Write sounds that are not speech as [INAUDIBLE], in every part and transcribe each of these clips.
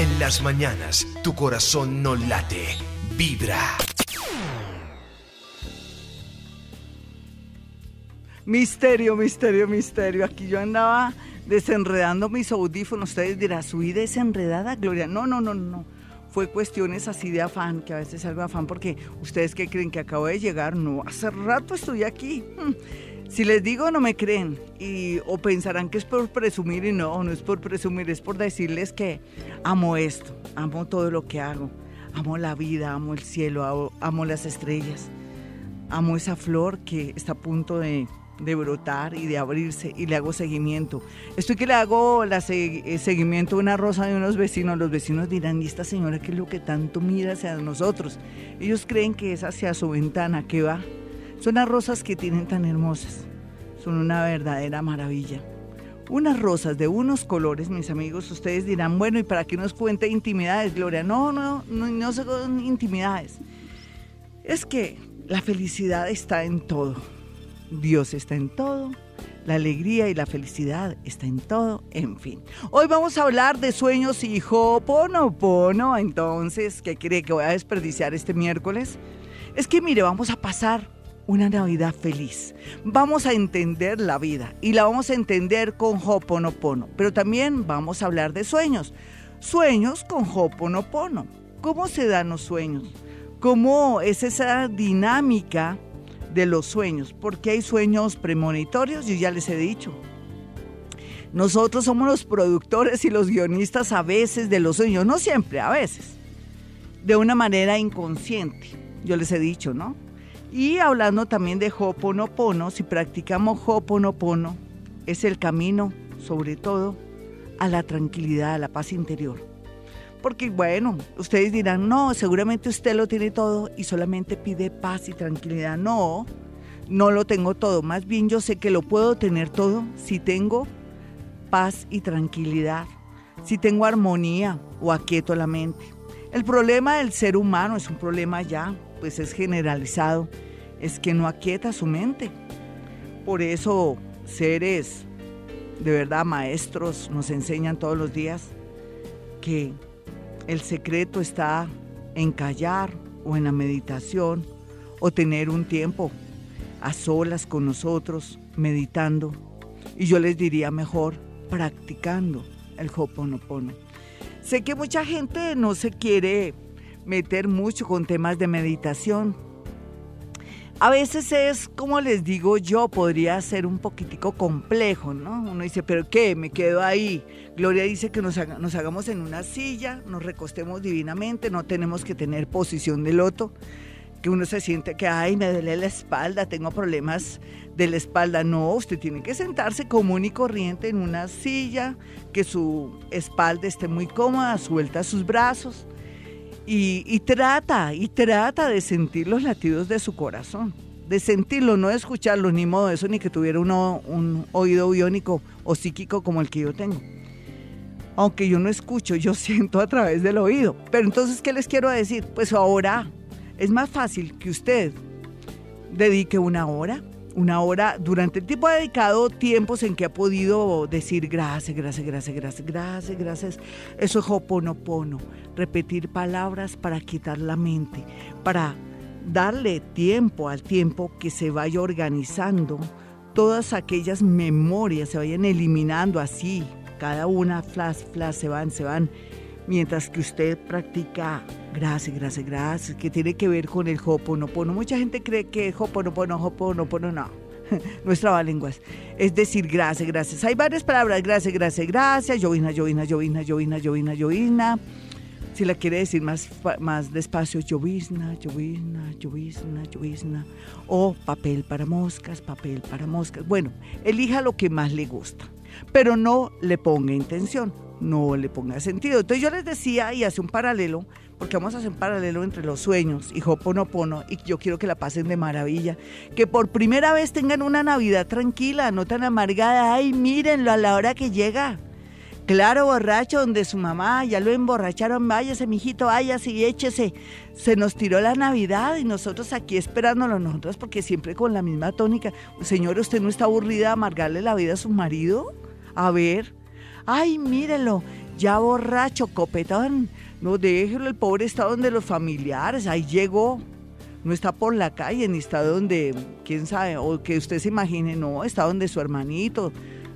En las mañanas, tu corazón no late, vibra. Misterio, misterio, misterio. Aquí yo andaba desenredando mis audífonos. Ustedes dirán, ¿subí desenredada, Gloria? No, no, no, no. Fue cuestiones así de afán, que a veces salgo afán porque ustedes que creen que acabo de llegar, no, hace rato estoy aquí. Si les digo, no me creen. Y, o pensarán que es por presumir y no, no es por presumir, es por decirles que amo esto, amo todo lo que hago, amo la vida, amo el cielo, amo, las estrellas, amo esa flor que está a punto de de brotar y de abrirse y le hago seguimiento. Estoy que le hago la eh, seguimiento a una rosa de unos vecinos. Los vecinos dirán, ¿y esta señora qué es lo que tanto mira hacia nosotros? Ellos creen que es hacia su ventana que va. Son las rosas que tienen tan hermosas. Son una verdadera maravilla. Unas rosas de unos colores, mis amigos, ustedes dirán, bueno, ¿y para qué nos cuente intimidades, Gloria? No, no, no, no son intimidades. Es que la felicidad está en todo Dios está en todo, la alegría y la felicidad está en todo, en fin. Hoy vamos a hablar de sueños y pono. Entonces, ¿qué cree que voy a desperdiciar este miércoles? Es que mire, vamos a pasar una Navidad feliz. Vamos a entender la vida y la vamos a entender con Hoponopono, pero también vamos a hablar de sueños. Sueños con Hoponopono. ¿Cómo se dan los sueños? ¿Cómo es esa dinámica? de los sueños, porque hay sueños premonitorios, yo ya les he dicho. Nosotros somos los productores y los guionistas a veces de los sueños, no siempre, a veces, de una manera inconsciente, yo les he dicho, ¿no? Y hablando también de Hoponopono, si practicamos Hoponopono, es el camino, sobre todo, a la tranquilidad, a la paz interior. Porque bueno, ustedes dirán, no, seguramente usted lo tiene todo y solamente pide paz y tranquilidad. No, no lo tengo todo. Más bien yo sé que lo puedo tener todo si tengo paz y tranquilidad, si tengo armonía o aquieto la mente. El problema del ser humano es un problema ya, pues es generalizado, es que no aquieta su mente. Por eso seres de verdad maestros nos enseñan todos los días que el secreto está en callar o en la meditación o tener un tiempo a solas con nosotros, meditando. Y yo les diría mejor, practicando el Hoponopono. Sé que mucha gente no se quiere meter mucho con temas de meditación, a veces es, como les digo yo, podría ser un poquitico complejo, ¿no? Uno dice, pero ¿qué? Me quedo ahí. Gloria dice que nos, hagamos en una silla, nos recostemos divinamente, no tenemos que tener posición de loto, que uno se siente que, ay, me duele la espalda, tengo problemas de la espalda. No, usted tiene que sentarse común y corriente en una silla, que su espalda esté muy cómoda, suelta sus brazos y, trata, y trata de sentir los latidos de su corazón, de sentirlo, no de escucharlo, ni modo de eso, ni que tuviera uno, un oído biónico o psíquico como el que yo tengo. Aunque yo no escucho, yo [LAUGHS] siento a través del oído. Pero entonces, ¿qué les quiero decir? Pues ahora es más fácil que usted dedique una hora una hora durante el tiempo dedicado tiempos en que ha podido decir gracias, gracias, gracias, gracias, gracias, gracias. Eso es hoponopono, repetir palabras para quitar la mente, para darle tiempo al tiempo que se vaya organizando todas aquellas memorias, se vayan eliminando así, cada una, flash, flash, se van, se van mientras que usted practica gracias, gracias, gracias, que tiene que ver con el hoponopono. Mucha gente cree que hoponopono, hoponopono, no. [LAUGHS] No es trabalenguas. Es decir, gracias, gracias. Hay varias palabras, gracias, gracias, gracias, llovina, llovina, llovina, llovina, llovina, llovina. Si la quiere decir más, más despacio, llovizna, llovizna, llovizna, llovizna. O papel para moscas, papel para moscas. Bueno, elija lo que más le gusta, pero no le ponga intención no le ponga sentido. Entonces yo les decía y hace un paralelo, porque vamos a hacer un paralelo entre los sueños y Hoponopono, y yo quiero que la pasen de maravilla, que por primera vez tengan una Navidad tranquila, no tan amargada, ay, mírenlo a la hora que llega. Claro, borracho, donde su mamá ya lo emborracharon, váyase, mijito, váyase y échese. Se nos tiró la Navidad y nosotros aquí esperándolo, nosotros porque siempre con la misma tónica. Señor, ¿usted no está aburrida de amargarle la vida a su marido? A ver, ay, mírelo, ya borracho, copetón. No déjelo, el pobre está donde los familiares, ahí llegó. No está por la calle, ni está donde, quién sabe, o que usted se imagine, no, está donde su hermanito,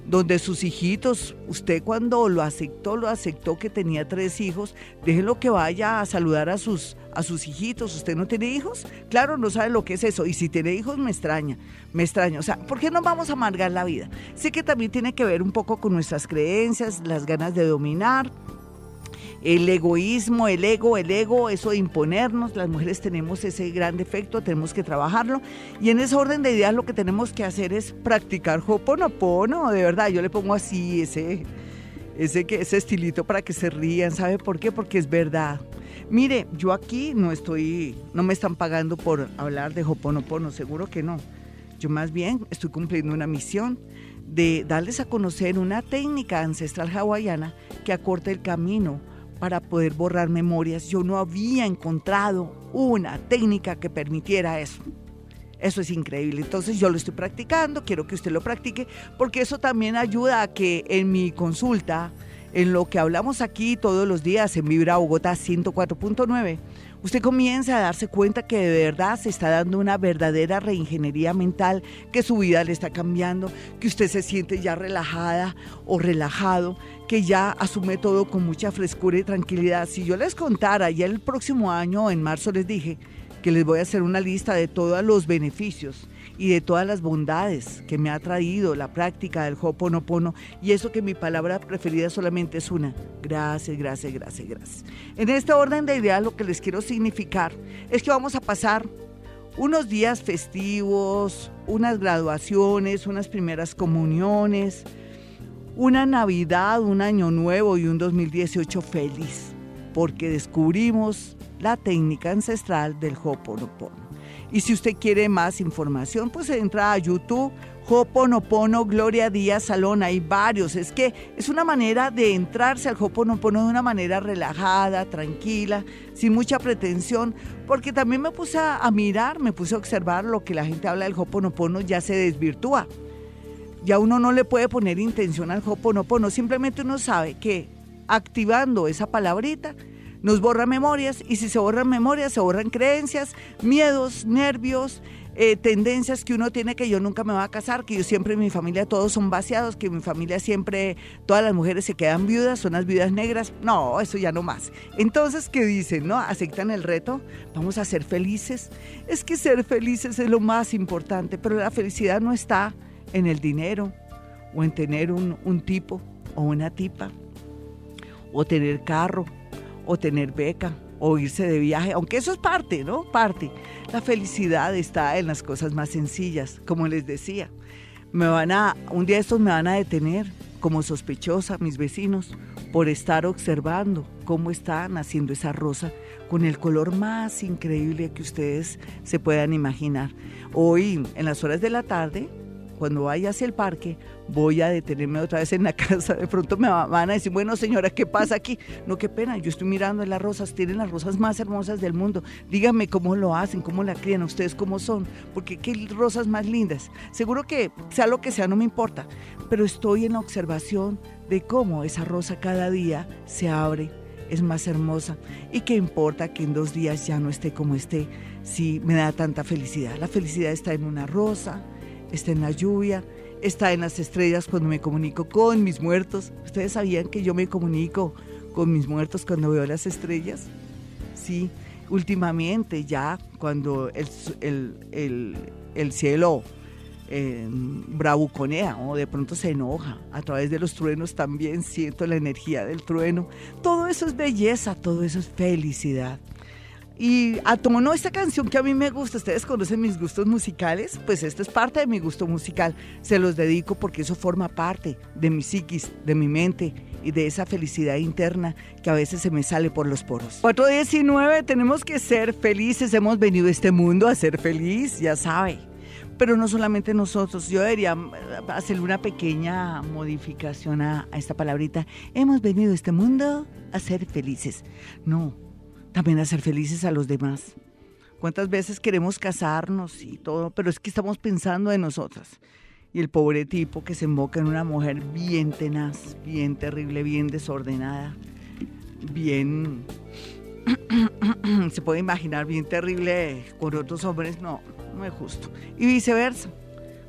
donde sus hijitos, usted cuando lo aceptó, lo aceptó que tenía tres hijos, déjelo que vaya a saludar a sus, a sus hijitos. ¿Usted no tiene hijos? Claro, no sabe lo que es eso. Y si tiene hijos, me extraña, me extraña. O sea, ¿por qué no vamos a amargar la vida? Sé que también tiene que ver un poco con nuestras creencias, las ganas de dominar el egoísmo, el ego, el ego, eso de imponernos, las mujeres tenemos ese gran defecto, tenemos que trabajarlo y en ese orden de ideas lo que tenemos que hacer es practicar Hoponopono, de verdad, yo le pongo así ese ese ese estilito para que se rían, ¿sabe por qué? Porque es verdad. Mire, yo aquí no estoy no me están pagando por hablar de Hoponopono, seguro que no. Yo más bien estoy cumpliendo una misión de darles a conocer una técnica ancestral hawaiana que acorta el camino para poder borrar memorias. Yo no había encontrado una técnica que permitiera eso. Eso es increíble. Entonces yo lo estoy practicando, quiero que usted lo practique, porque eso también ayuda a que en mi consulta, en lo que hablamos aquí todos los días en Vibra Bogotá 104.9, usted comienza a darse cuenta que de verdad se está dando una verdadera reingeniería mental, que su vida le está cambiando, que usted se siente ya relajada o relajado, que ya asume todo con mucha frescura y tranquilidad. Si yo les contara, ya el próximo año, en marzo, les dije que les voy a hacer una lista de todos los beneficios y de todas las bondades que me ha traído la práctica del Hoponopono y eso que mi palabra preferida solamente es una. Gracias, gracias, gracias, gracias. En este orden de ideas lo que les quiero significar es que vamos a pasar unos días festivos, unas graduaciones, unas primeras comuniones, una Navidad, un Año Nuevo y un 2018 feliz, porque descubrimos la técnica ancestral del Hoponopono. Y si usted quiere más información, pues entra a YouTube, Hoponopono Gloria Díaz Salón, hay varios. Es que es una manera de entrarse al Hoponopono de una manera relajada, tranquila, sin mucha pretensión, porque también me puse a, mirar, me puse a observar lo que la gente habla del Hoponopono ya se desvirtúa. Ya uno no le puede poner intención al Hoponopono, simplemente uno sabe que activando esa palabrita, nos borra memorias y si se borran memorias, se borran creencias, miedos, nervios, eh, tendencias que uno tiene que yo nunca me voy a casar, que yo siempre en mi familia todos son vaciados, que en mi familia siempre todas las mujeres se quedan viudas, son las viudas negras. No, eso ya no más. Entonces, ¿qué dicen? ¿No? ¿Aceptan el reto? ¿Vamos a ser felices? Es que ser felices es lo más importante, pero la felicidad no está en el dinero o en tener un, un tipo o una tipa o tener carro o tener beca o irse de viaje, aunque eso es parte, ¿no? Parte. La felicidad está en las cosas más sencillas, como les decía. Me van a, un día estos me van a detener como sospechosa mis vecinos por estar observando cómo está naciendo esa rosa con el color más increíble que ustedes se puedan imaginar. Hoy, en las horas de la tarde, cuando vaya hacia el parque, voy a detenerme otra vez en la [LAUGHS] casa. De pronto me van a decir, bueno señora, ¿qué pasa aquí? No, qué pena, yo estoy mirando las rosas, tienen las rosas más hermosas del mundo. Díganme cómo lo hacen, cómo la crían, ustedes cómo son, porque qué rosas más lindas. Seguro que sea lo que sea, no me importa, pero estoy en la observación de cómo esa rosa cada día se abre, es más hermosa. Y qué importa que en dos días ya no esté como esté, si me da tanta felicidad. La felicidad está en una rosa, está en la lluvia, está en las estrellas cuando me comunico con mis muertos. ¿Ustedes sabían que yo me comunico con mis muertos cuando veo las estrellas? Sí, últimamente ya cuando el, cielo eh, bravuconea o de pronto se enoja, a través de los truenos también siento la energía del trueno. Todo eso es belleza, todo eso es felicidad. Y a tono esta canción que a mí me gusta, ustedes conocen mis gustos musicales, pues esto es parte de mi gusto musical. Se los dedico porque eso forma parte de mi psiquis, de mi mente y de esa felicidad interna que a veces se me sale por los poros. 419, tenemos que ser felices, hemos venido a este mundo a ser feliz, ya sabe. Pero no solamente nosotros, yo debería hacerle una pequeña modificación a, a esta palabrita. Hemos venido a este mundo a ser felices. No, también hacer felices a los demás. ¿Cuántas veces queremos casarnos y todo? Pero es que estamos pensando en nosotras. y el pobre tipo que se emboca en una mujer bien tenaz, bien terrible, bien desordenada, bien, [CLEARS THROAT] se puede imaginar, bien terrible con otros hombres, no, no es justo. Y viceversa,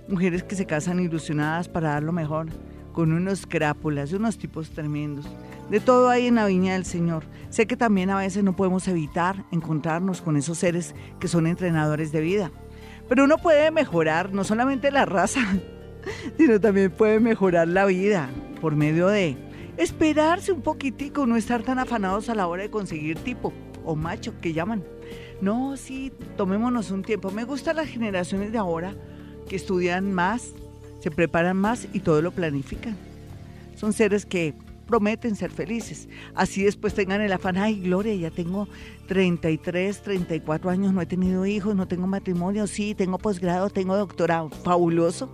mujeres que se casan ilusionadas para dar lo mejor, con unos crápulas, unos tipos tremendos. De todo hay en la viña del Señor. Sé que también a veces no podemos evitar encontrarnos con esos seres que son entrenadores de vida. Pero uno puede mejorar no solamente la raza, [LAUGHS] sino también puede mejorar la vida por medio de esperarse un poquitico, no estar tan afanados a la hora de conseguir tipo o macho que llaman. No, sí, tomémonos un tiempo. Me gustan las generaciones de ahora que estudian más, se preparan más y todo lo planifican. Son seres que prometen ser felices. Así después tengan el afán, ay, Gloria, ya tengo 33, 34 años, no he tenido hijos, no tengo matrimonio, sí, tengo posgrado, tengo doctorado, fabuloso.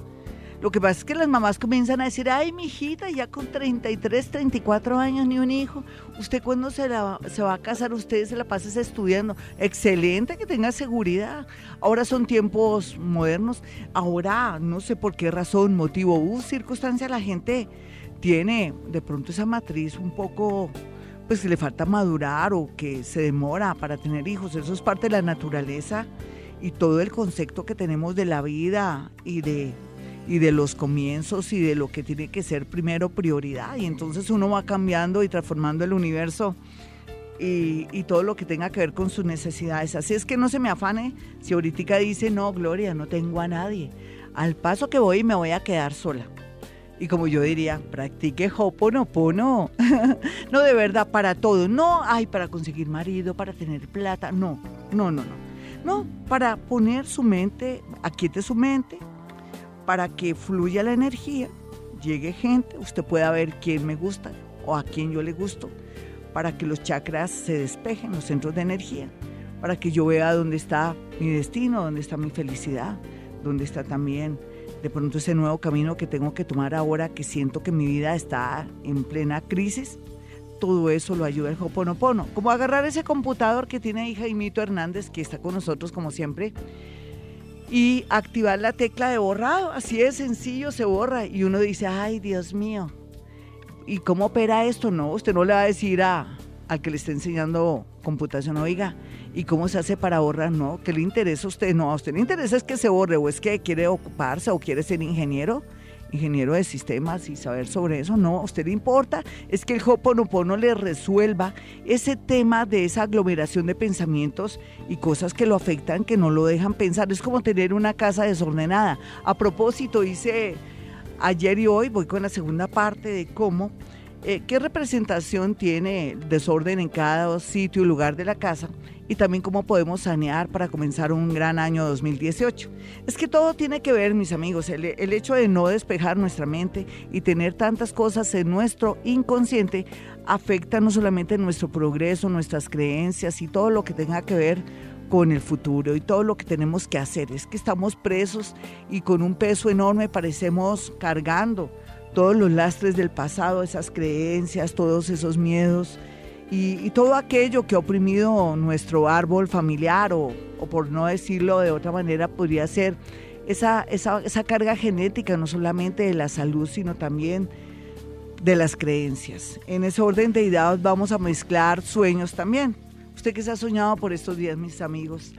Lo que pasa es que las mamás comienzan a decir, ay, mi hijita, ya con 33, 34 años, ni un hijo. ¿Usted cuando se, se va a casar? Usted se la pasa estudiando. Excelente que tenga seguridad. Ahora son tiempos modernos. Ahora, no sé por qué razón, motivo u circunstancia, la gente tiene de pronto esa matriz un poco pues que le falta madurar o que se demora para tener hijos. Eso es parte de la naturaleza y todo el concepto que tenemos de la vida y de y de los comienzos y de lo que tiene que ser primero prioridad. Y entonces uno va cambiando y transformando el universo y, todo lo que tenga que ver con sus necesidades. Así es que no se me afane si ahorita dice, no, Gloria, no tengo a nadie. Al paso que voy me voy a quedar sola. Y como yo diría, practique Hoponopono. [LAUGHS] no, de verdad, para todo. No, hay para conseguir marido, para tener plata. No, no, no, no. No, para poner su mente, aquiete su mente, para que fluya la energía, llegue gente, usted pueda ver quién me gusta o a quién yo le gusto, para que los chakras se despejen, los centros de energía, para que yo vea dónde está mi destino, dónde está mi felicidad, dónde está también de pronto ese nuevo camino que tengo que tomar ahora que siento que mi vida está en plena crisis. Todo eso lo ayuda el Hoponopono. Como agarrar ese computador que tiene hija Jaimito Hernández, que está con nosotros como siempre, y activar la tecla de borrado. Así de sencillo, se borra. Y uno dice, ay, Dios mío. ¿Y cómo opera esto? No, usted no le va a decir a, al que le está enseñando computación, oiga, ¿y cómo se hace para borrar? No, ¿qué le interesa a usted? No, a usted le interesa es que se borre o es que quiere ocuparse o quiere ser ingeniero ingeniero de sistemas y saber sobre eso. No, a usted le importa es que el Hoponopono le resuelva ese tema de esa aglomeración de pensamientos y cosas que lo afectan, que no lo dejan pensar. Es como tener una casa desordenada. A propósito, hice ayer y hoy, voy con la segunda parte de cómo eh, qué representación tiene el desorden en cada sitio y lugar de la casa y también cómo podemos sanear para comenzar un gran año 2018. Es que todo tiene que ver, mis amigos, el, el hecho de no despejar nuestra mente y tener tantas cosas en nuestro inconsciente afecta no solamente nuestro progreso, nuestras creencias y todo lo que tenga que ver con el futuro y todo lo que tenemos que hacer. Es que estamos presos y con un peso enorme parecemos cargando todos los lastres del pasado, esas creencias, todos esos miedos y, todo aquello que ha oprimido nuestro árbol familiar o, por no decirlo de otra manera, podría ser esa, esa, esa carga genética, no solamente de la salud, sino también de las creencias. En ese orden de ideas vamos a mezclar sueños también. ¿Usted qué se ha soñado por estos días, mis amigos?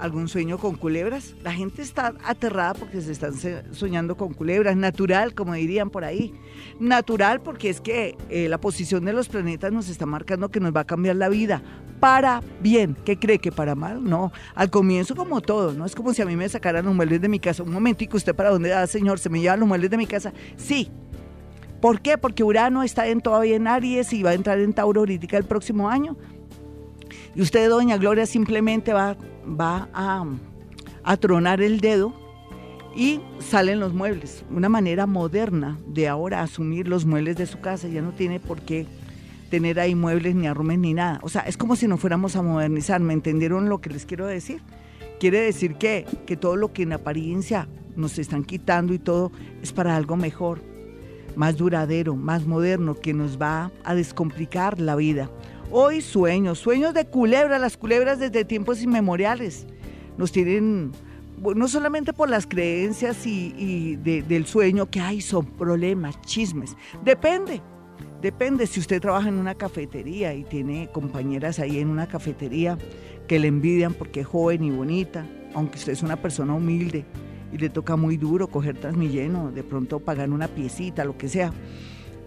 Algún sueño con culebras. La gente está aterrada porque se están soñando con culebras. Natural, como dirían por ahí. Natural porque es que eh, la posición de los planetas nos está marcando que nos va a cambiar la vida. Para bien. ¿Qué cree que para mal? No. Al comienzo como todo, ¿no? Es como si a mí me sacaran los muebles de mi casa. Un momentico, ¿usted para dónde va, señor? ¿Se me llevan los muebles de mi casa? Sí. ¿Por qué? Porque Urano está en, todavía en Aries y va a entrar en Tauro ahorita el próximo año. Y usted, doña Gloria, simplemente va, va a, tronar el dedo y salen los muebles. Una manera moderna de ahora asumir los muebles de su casa. Ya no tiene por qué tener ahí muebles ni arrumes ni nada. O sea, es como si no fuéramos a modernizar. ¿Me entendieron lo que les quiero decir? Quiere decir que, que todo lo que en apariencia nos están quitando y todo es para algo mejor, más duradero, más moderno, que nos va a descomplicar la vida. Hoy sueños, sueños de culebra, las culebras desde tiempos inmemoriales nos tienen no solamente por las creencias y, del sueño, que hay, son problemas, chismes. Depende, depende. Si usted trabaja en una cafetería y tiene compañeras ahí en una cafetería que le envidian porque es joven y bonita, aunque usted es una persona humilde y le toca muy duro coger transmilleno, de pronto pagar una piecita, lo que sea.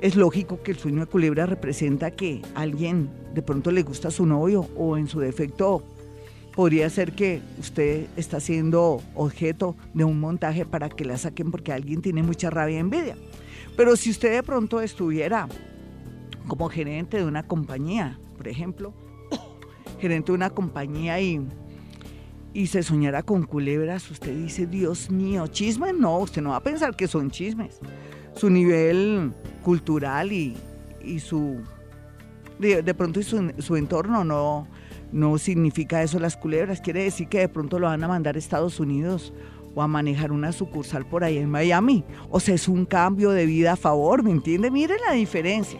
Es lógico que el sueño de culebra representa que alguien de pronto le gusta a su novio o en su defecto podría ser que usted está siendo objeto de un montaje para que la saquen porque alguien tiene mucha rabia y envidia. Pero si usted de pronto estuviera como gerente de una compañía, por ejemplo, [COUGHS] gerente de una compañía y, y se soñara con culebras, usted dice, Dios mío, chismes, no, usted no va a pensar que son chismes. Su nivel cultural y, su, de, pronto su, su entorno no, no significa eso las culebras, quiere decir que de pronto lo van a mandar a Estados Unidos o a manejar una sucursal por ahí en Miami. O sea, es un cambio de vida a favor, ¿me entiende? Mire la diferencia.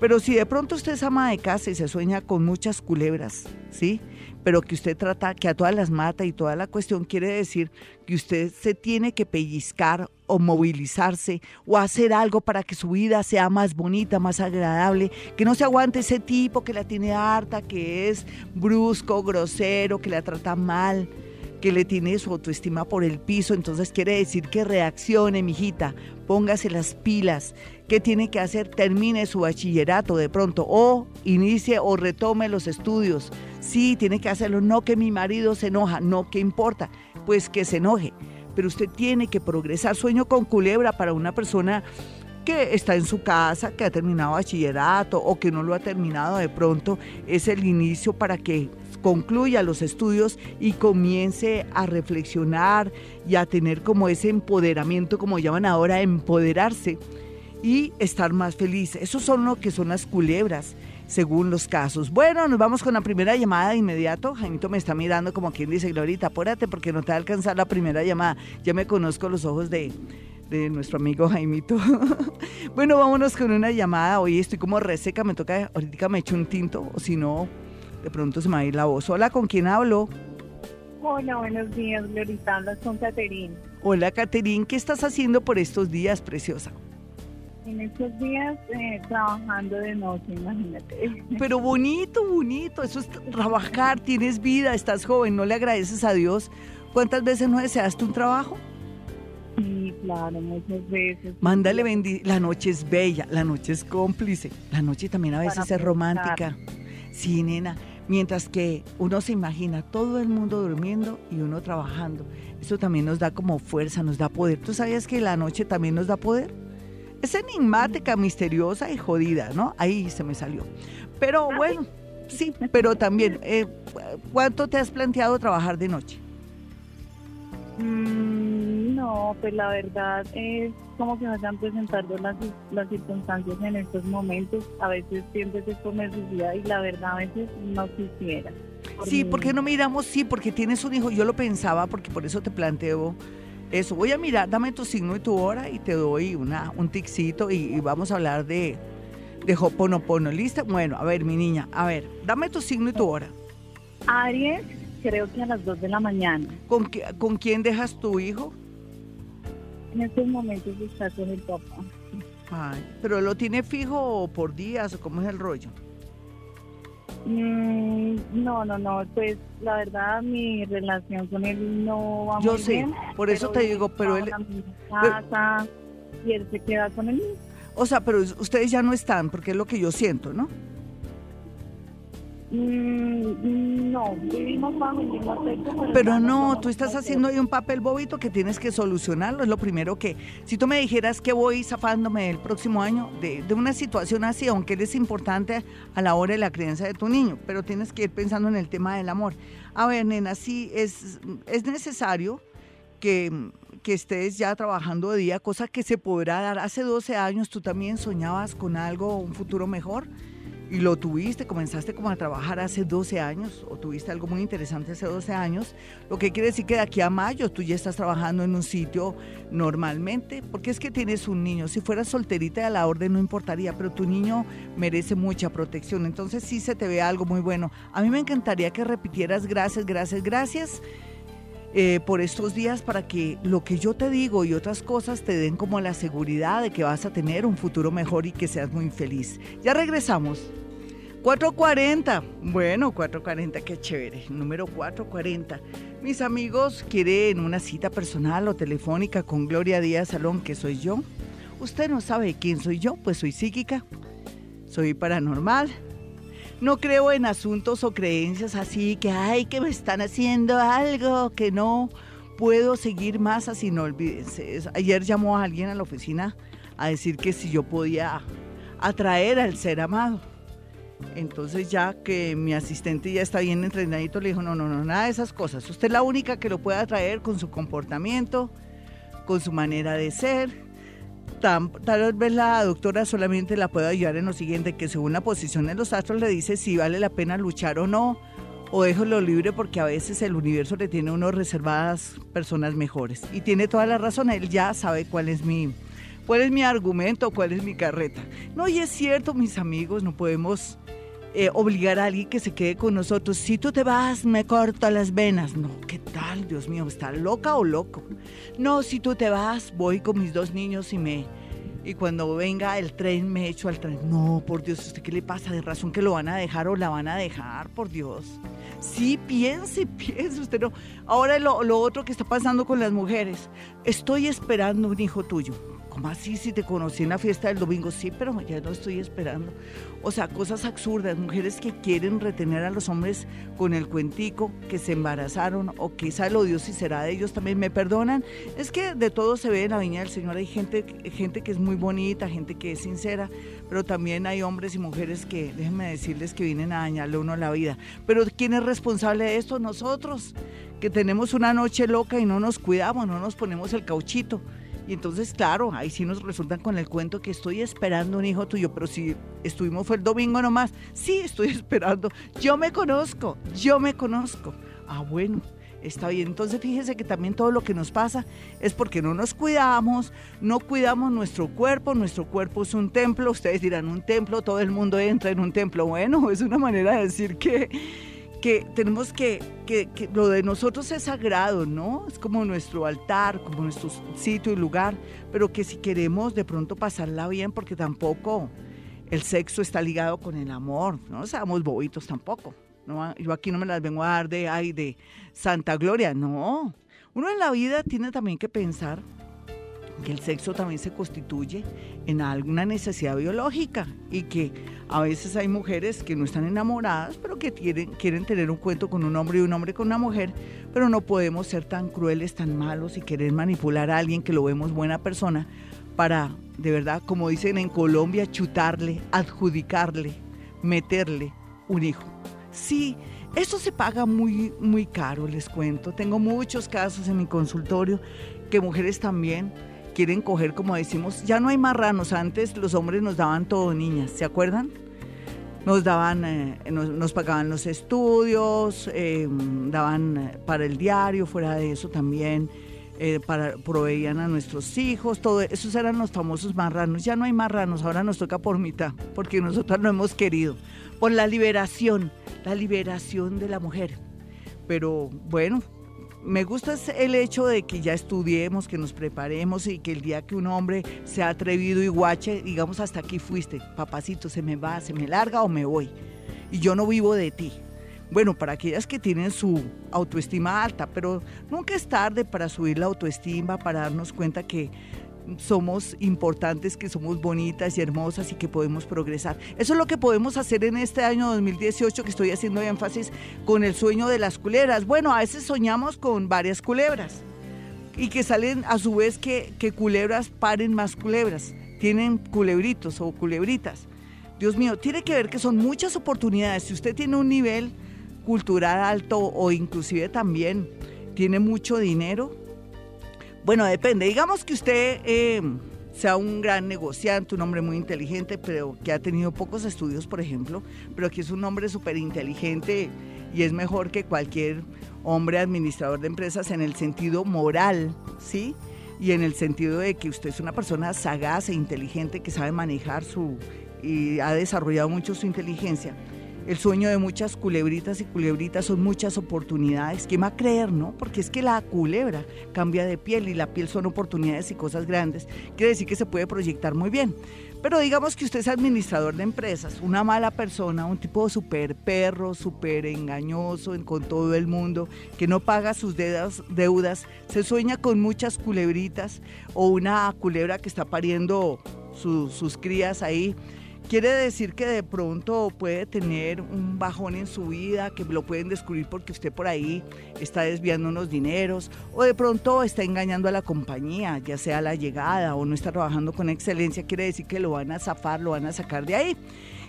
Pero si de pronto usted es ama de casa y se sueña con muchas culebras, ¿sí? pero que usted trata, que a todas las mata y toda la cuestión quiere decir que usted se tiene que pellizcar o movilizarse o hacer algo para que su vida sea más bonita, más agradable, que no se aguante ese tipo que la tiene harta, que es brusco, grosero, que la trata mal que le tiene su autoestima por el piso, entonces quiere decir que reaccione, mijita, póngase las pilas, ¿qué tiene que hacer? Termine su bachillerato de pronto, o inicie o retome los estudios. Sí, tiene que hacerlo, no que mi marido se enoja, no, ¿qué importa? Pues que se enoje, pero usted tiene que progresar. Sueño con culebra para una persona que está en su casa, que ha terminado bachillerato o que no lo ha terminado de pronto, es el inicio para que concluya los estudios y comience a reflexionar y a tener como ese empoderamiento, como llaman ahora, empoderarse y estar más feliz. Esos son lo que son las culebras, según los casos. Bueno, nos vamos con la primera llamada de inmediato. Jaimito me está mirando como quien dice, Glorita, apúrate porque no te va a alcanzar la primera llamada. Ya me conozco los ojos de, de nuestro amigo Jaimito. [LAUGHS] bueno, vámonos con una llamada. Hoy estoy como reseca, me toca, ahorita me echo un tinto, o si no, de pronto se me va a ir la voz. Hola, ¿con quién hablo? Hola, buenos días, Glorita. Hablas con Caterín. Hola, Caterín. ¿Qué estás haciendo por estos días, preciosa? En estos días eh, trabajando de noche, imagínate. Pero bonito, bonito. Eso es trabajar, tienes vida, estás joven, no le agradeces a Dios. ¿Cuántas veces no deseaste un trabajo? Sí, claro, muchas veces. Mándale bendición. La noche es bella, la noche es cómplice, la noche también a veces es romántica. Sí, nena. Mientras que uno se imagina todo el mundo durmiendo y uno trabajando. Eso también nos da como fuerza, nos da poder. ¿Tú sabías que la noche también nos da poder? Es enigmática, misteriosa y jodida, ¿no? Ahí se me salió. Pero ah, bueno, sí, pero también, eh, ¿cuánto te has planteado trabajar de noche? Mm, no, pues la verdad es como que me están presentando las, las circunstancias en estos momentos. A veces sientes que es por necesidad y la verdad a veces no quisiera. sí, ¿por qué no miramos? Sí, porque tienes un hijo. Yo lo pensaba porque por eso te planteo eso. Voy a mirar, dame tu signo y tu hora y te doy una, un ticito y, vamos a hablar de, de Hoponopono. ¿Lista? Bueno, a ver, mi niña, a ver, dame tu signo y tu hora. Aries, creo que a las 2 de la mañana. ¿Con, ¿Con quién dejas tu hijo? En estos momentos está con el papá. Ay, ¿pero lo tiene fijo por días o cómo es el rollo? Mm, no, no, no, pues la verdad mi relación con él no va Yo muy sé, por eso te digo, pero él... Casa, y él se queda con él. O sea, pero ustedes ya no están, porque es lo que yo siento, ¿no? Mm, no, vivimos bajo el mismo Pero no, tú estás haciendo ahí un papel bobito que tienes que solucionarlo. Es lo primero que, si tú me dijeras que voy zafándome el próximo año de, de una situación así, aunque es importante a la hora de la crianza de tu niño, pero tienes que ir pensando en el tema del amor. A ver, nena, sí, es, es necesario que, que estés ya trabajando de día, cosa que se podrá dar. Hace 12 años tú también soñabas con algo, un futuro mejor y lo tuviste, comenzaste como a trabajar hace 12 años o tuviste algo muy interesante hace 12 años, lo que quiere decir que de aquí a mayo tú ya estás trabajando en un sitio normalmente, porque es que tienes un niño, si fueras solterita a la orden no importaría, pero tu niño merece mucha protección, entonces sí se te ve algo muy bueno. A mí me encantaría que repitieras gracias, gracias, gracias eh, por estos días para que lo que yo te digo y otras cosas te den como la seguridad de que vas a tener un futuro mejor y que seas muy feliz. Ya regresamos. 440. Bueno, 440, qué chévere. Número 440. Mis amigos quieren una cita personal o telefónica con Gloria Díaz Salón, que soy yo. Usted no sabe quién soy yo, pues soy psíquica, soy paranormal, no creo en asuntos o creencias así que, ay, que me están haciendo algo que no puedo seguir más así, no olvídense. Ayer llamó a alguien a la oficina a decir que si yo podía atraer al ser amado. Entonces ya que mi asistente ya está bien entrenadito, le dijo, no, no, no, nada de esas cosas. Usted es la única que lo puede atraer con su comportamiento, con su manera de ser tal vez la doctora solamente la puede ayudar en lo siguiente, que según la posición de los astros le dice si vale la pena luchar o no, o déjalo libre porque a veces el universo le tiene unos reservadas personas mejores. Y tiene toda la razón, él ya sabe cuál es mi, cuál es mi argumento, cuál es mi carreta. No, y es cierto, mis amigos, no podemos eh, obligar a alguien que se quede con nosotros. Si tú te vas, me corto las venas. No, ¿qué tal? Dios mío, ¿está loca o loco? No, si tú te vas, voy con mis dos niños y me... Y cuando venga el tren, me echo al tren. No, por Dios, ¿usted qué le pasa? De razón que lo van a dejar o la van a dejar, por Dios. Sí, piense, [LAUGHS] piense, usted no. Ahora lo, lo otro que está pasando con las mujeres. Estoy esperando un hijo tuyo. ¿Cómo así si te conocí en la fiesta del domingo? Sí, pero ya no estoy esperando. O sea, cosas absurdas, mujeres que quieren retener a los hombres con el cuentico, que se embarazaron o que sabe lo Dios si será de ellos también. ¿Me perdonan? Es que de todo se ve en la viña del Señor. Hay gente, gente que es muy bonita, gente que es sincera, pero también hay hombres y mujeres que, déjenme decirles, que vienen a dañarle uno la vida. Pero ¿quién es responsable de esto? Nosotros, que tenemos una noche loca y no nos cuidamos, no nos ponemos el cauchito. Y entonces, claro, ahí sí nos resultan con el cuento que estoy esperando un hijo tuyo, pero si estuvimos fue el domingo nomás, sí, estoy [LAUGHS] esperando. Yo me conozco, yo me conozco. Ah, bueno. Está bien, entonces fíjese que también todo lo que nos pasa es porque no nos cuidamos, no cuidamos nuestro cuerpo, nuestro cuerpo es un templo, ustedes dirán un templo, todo el mundo entra en un templo, bueno, [LAUGHS] es una manera de decir que que tenemos que, que, lo de nosotros es sagrado, ¿no? Es como nuestro altar, como nuestro sitio y lugar, pero que si queremos de pronto pasarla bien, porque tampoco el sexo está ligado con el amor, no seamos bobitos tampoco. Yo aquí no me las vengo a dar de, ay, de Santa Gloria, no. Uno en la vida tiene también que pensar que el sexo también se constituye en alguna necesidad biológica y que a veces hay mujeres que no están enamoradas, pero que quieren, quieren tener un cuento con un hombre y un hombre con una mujer, pero no podemos ser tan crueles, tan malos y querer manipular a alguien que lo vemos buena persona para, de verdad, como dicen en Colombia, chutarle, adjudicarle, meterle un hijo. Sí, eso se paga muy, muy caro, les cuento. Tengo muchos casos en mi consultorio que mujeres también quieren coger, como decimos, ya no hay marranos, antes los hombres nos daban todo niñas, ¿se acuerdan? Nos daban, eh, nos, pagaban los estudios, eh, daban eh, para el diario, fuera de eso también, para, proveían a nuestros hijos, todo, esos eran los famosos marranos, ya no hay marranos, ahora nos toca por mitad, porque nosotros no hemos querido, por la liberación, la liberación de la mujer. Pero bueno, me gusta el hecho de que ya estudiemos, que nos preparemos y que el día que un hombre se ha atrevido y guache, digamos, hasta aquí fuiste, papacito, se me va, se me larga o me voy. Y yo no vivo de ti. Bueno, para aquellas que tienen su autoestima alta, pero nunca es tarde para subir la autoestima, para darnos cuenta que somos importantes, que somos bonitas y hermosas y que podemos progresar. Eso es lo que podemos hacer en este año 2018 que estoy haciendo énfasis con el sueño de las culebras. Bueno, a veces soñamos con varias culebras y que salen a su vez que, que culebras paren más culebras. Tienen culebritos o culebritas. Dios mío, tiene que ver que son muchas oportunidades. Si usted tiene un nivel cultural alto o inclusive también tiene mucho dinero, bueno, depende. Digamos que usted eh, sea un gran negociante, un hombre muy inteligente, pero que ha tenido pocos estudios, por ejemplo, pero que es un hombre súper inteligente y es mejor que cualquier hombre administrador de empresas en el sentido moral, ¿sí? Y en el sentido de que usted es una persona sagaz e inteligente que sabe manejar su y ha desarrollado mucho su inteligencia el sueño de muchas culebritas y culebritas son muchas oportunidades. ¿Quién va a creer, no? Porque es que la culebra cambia de piel y la piel son oportunidades y cosas grandes. Quiere decir que se puede proyectar muy bien. Pero digamos que usted es administrador de empresas, una mala persona, un tipo súper perro, súper engañoso con todo el mundo, que no paga sus deudas, deudas, se sueña con muchas culebritas o una culebra que está pariendo sus crías ahí Quiere decir que de pronto puede tener un bajón en su vida, que lo pueden descubrir porque usted por ahí está desviando unos dineros o de pronto está engañando a la compañía, ya sea la llegada o no está trabajando con excelencia, quiere decir que lo van a zafar, lo van a sacar de ahí.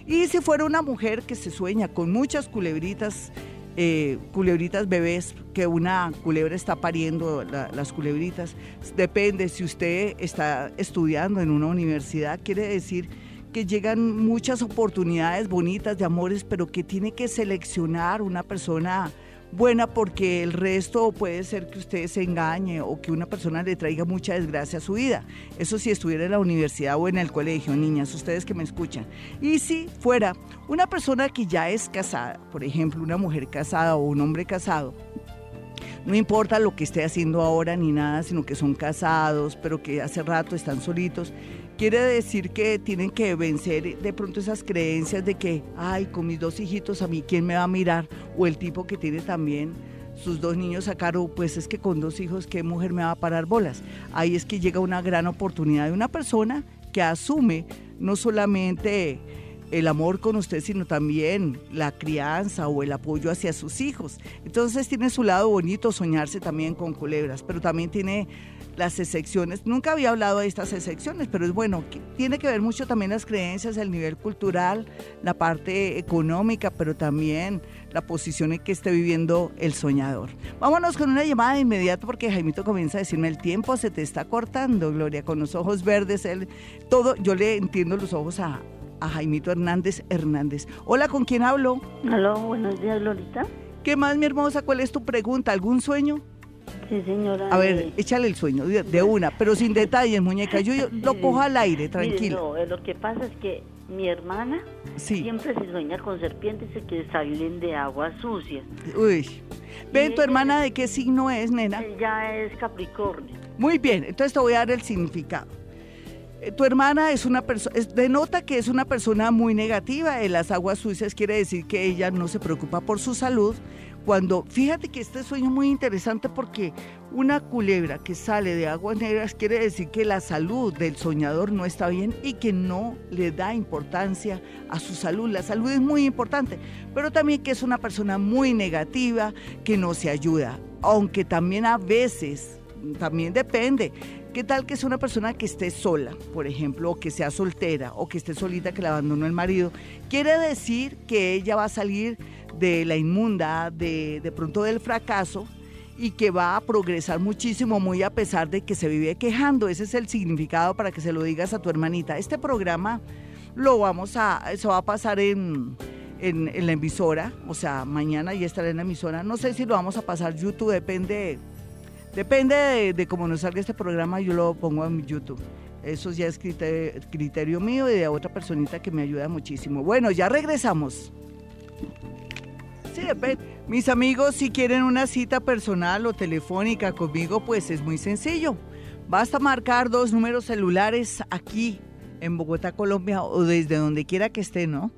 Y si fuera una mujer que se sueña con muchas culebritas, eh, culebritas bebés, que una culebra está pariendo las culebritas, depende si usted está estudiando en una universidad, quiere decir que llegan muchas oportunidades bonitas de amores, pero que tiene que seleccionar una persona buena porque el resto puede ser que usted se engañe o que una persona le traiga mucha desgracia a su vida. Eso si estuviera en la universidad o en el colegio, niñas, ustedes que me escuchan. Y si fuera una persona que ya es casada, por ejemplo, una mujer casada o un hombre casado, no importa lo que esté haciendo ahora ni nada, sino que son casados, pero que hace rato están solitos Quiere decir que tienen que vencer de pronto esas creencias de que, ay, con mis dos hijitos a mí, ¿quién me va a mirar? O el tipo que tiene también sus dos niños a cargo, pues es que con dos hijos, ¿qué mujer me va a parar bolas? Ahí es que llega una gran oportunidad de una persona que asume no solamente el amor con usted, sino también la crianza o el apoyo hacia sus hijos. Entonces tiene su lado bonito soñarse también con culebras, pero también tiene las excepciones. Nunca había hablado de estas excepciones, pero es bueno, tiene que ver mucho también las creencias, el nivel cultural, la parte económica, pero también la posición en que esté viviendo el soñador. Vámonos con una llamada de inmediato porque Jaimito comienza a decirme el tiempo se te está cortando, Gloria, con los ojos verdes, él, todo, yo le entiendo los ojos a, a Jaimito Hernández Hernández. Hola, ¿con quién hablo? Hola, buenos días, Lolita. ¿Qué más, mi hermosa? ¿Cuál es tu pregunta? ¿Algún sueño? Sí, señora. A ver, eh, échale el sueño de, una, pero sin detalles, muñeca. Yo, lo cojo al aire, tranquilo. no, eh, lo que pasa es que mi hermana siempre se sueña con serpientes y que salen de agua sucia. Uy. Ven, ¿tu hermana de qué signo es, nena? Ella es Capricornio. Muy bien, entonces te voy a dar el significado. Eh, tu hermana es una persona, denota que es una persona muy negativa en las aguas sucias, quiere decir que ella no se preocupa por su salud. Cuando, fíjate que este sueño es muy interesante porque una culebra que sale de aguas negras quiere decir que la salud del soñador no está bien y que no le da importancia a su salud. La salud es muy importante, pero también que es una persona muy negativa, que no se ayuda, aunque también a veces, también depende, ¿Qué tal que es una persona que esté sola, por ejemplo, o que sea soltera, o que esté solita, que la abandonó el marido? Quiere decir que ella va a salir de la inmunda, de, de pronto del fracaso, y que va a progresar muchísimo, muy a pesar de que se vive quejando. Ese es el significado para que se lo digas a tu hermanita. Este programa lo vamos a, eso va a pasar en, en, la emisora, o sea, mañana ya estará en la emisora. No sé si lo vamos a pasar YouTube, depende Depende de, cómo nos salga este programa, yo lo pongo en YouTube. Eso ya es criterio, mío y de otra personita que me ayuda muchísimo. Bueno, ya regresamos. Sí. Mis amigos, si quieren una cita personal o telefónica conmigo, pues es muy sencillo. Basta marcar dos números celulares aquí en Bogotá, Colombia, o desde donde quiera que esté, ¿no?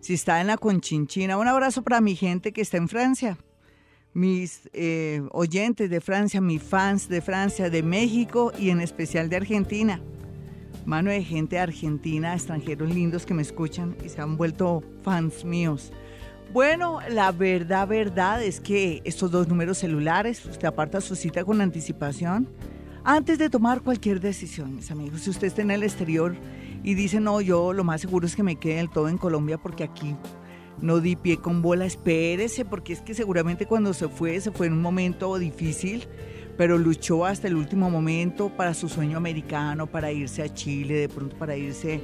Si está en la Conchinchina. Un abrazo para mi gente que está en Francia mis eh, oyentes de Francia, mis fans de Francia, de México y en especial de Argentina. Mano de gente argentina, extranjeros lindos que me escuchan y se han vuelto fans míos. Bueno, la verdad, verdad es que estos dos números celulares, usted aparta su cita con anticipación antes de tomar cualquier decisión, mis amigos. Si usted está en el exterior y dice, no, yo lo más seguro es que me quede del todo en Colombia porque aquí no di pie con bola, espérese, porque es que seguramente cuando se fue, se fue en un momento difícil, pero luchó hasta el último momento para su sueño americano, para irse a Chile, de pronto para irse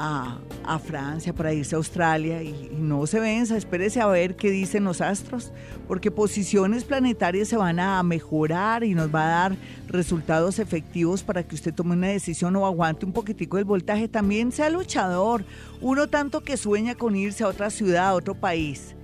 a, Francia, para irse a Australia y, no se venza, espérese a ver qué dicen los astros, porque posiciones planetarias se van a mejorar y nos va a dar resultados efectivos para que usted tome una decisión o aguante un poquitico el voltaje. También sea luchador, uno tanto que sueña con irse a otra ciudad, a otro país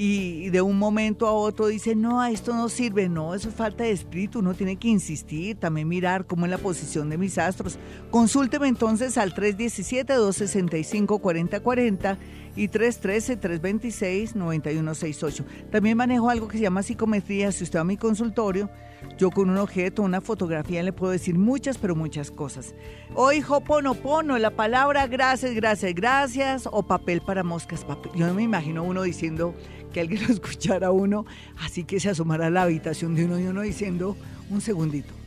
y de un momento a otro dice, no, esto no sirve, no, eso es falta de espíritu, uno tiene que insistir, también mirar cómo es la posición de mis astros. Consúlteme entonces al 317-265-4040 y 313-326-9168. También manejo algo que se llama psicometría, si usted va a mi consultorio, yo con un objeto, una fotografía le puedo decir muchas, pero muchas cosas. Hoy Hoponopono, la palabra gracias, gracias, gracias o papel para moscas. Papel. Yo me imagino uno diciendo que alguien lo escuchara uno, así que se asomara a la habitación de uno y uno diciendo, un segundito.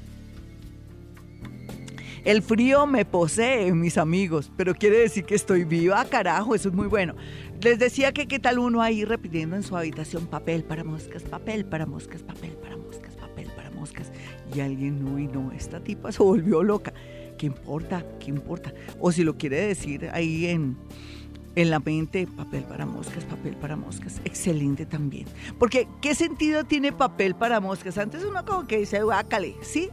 El frío me posee, mis amigos, pero quiere decir que estoy viva, carajo, eso es muy bueno. Les decía que qué tal uno ahí repitiendo en su habitación papel para moscas, papel para moscas, papel para moscas, papel para moscas. Y alguien, uy, no, esta tipa se volvió loca. ¿Qué importa? ¿Qué importa? O si lo quiere decir ahí en, en la mente, papel para moscas, papel para moscas, excelente también. Porque, ¿qué sentido tiene papel para moscas? Antes uno como que dice, guácale, ¿sí?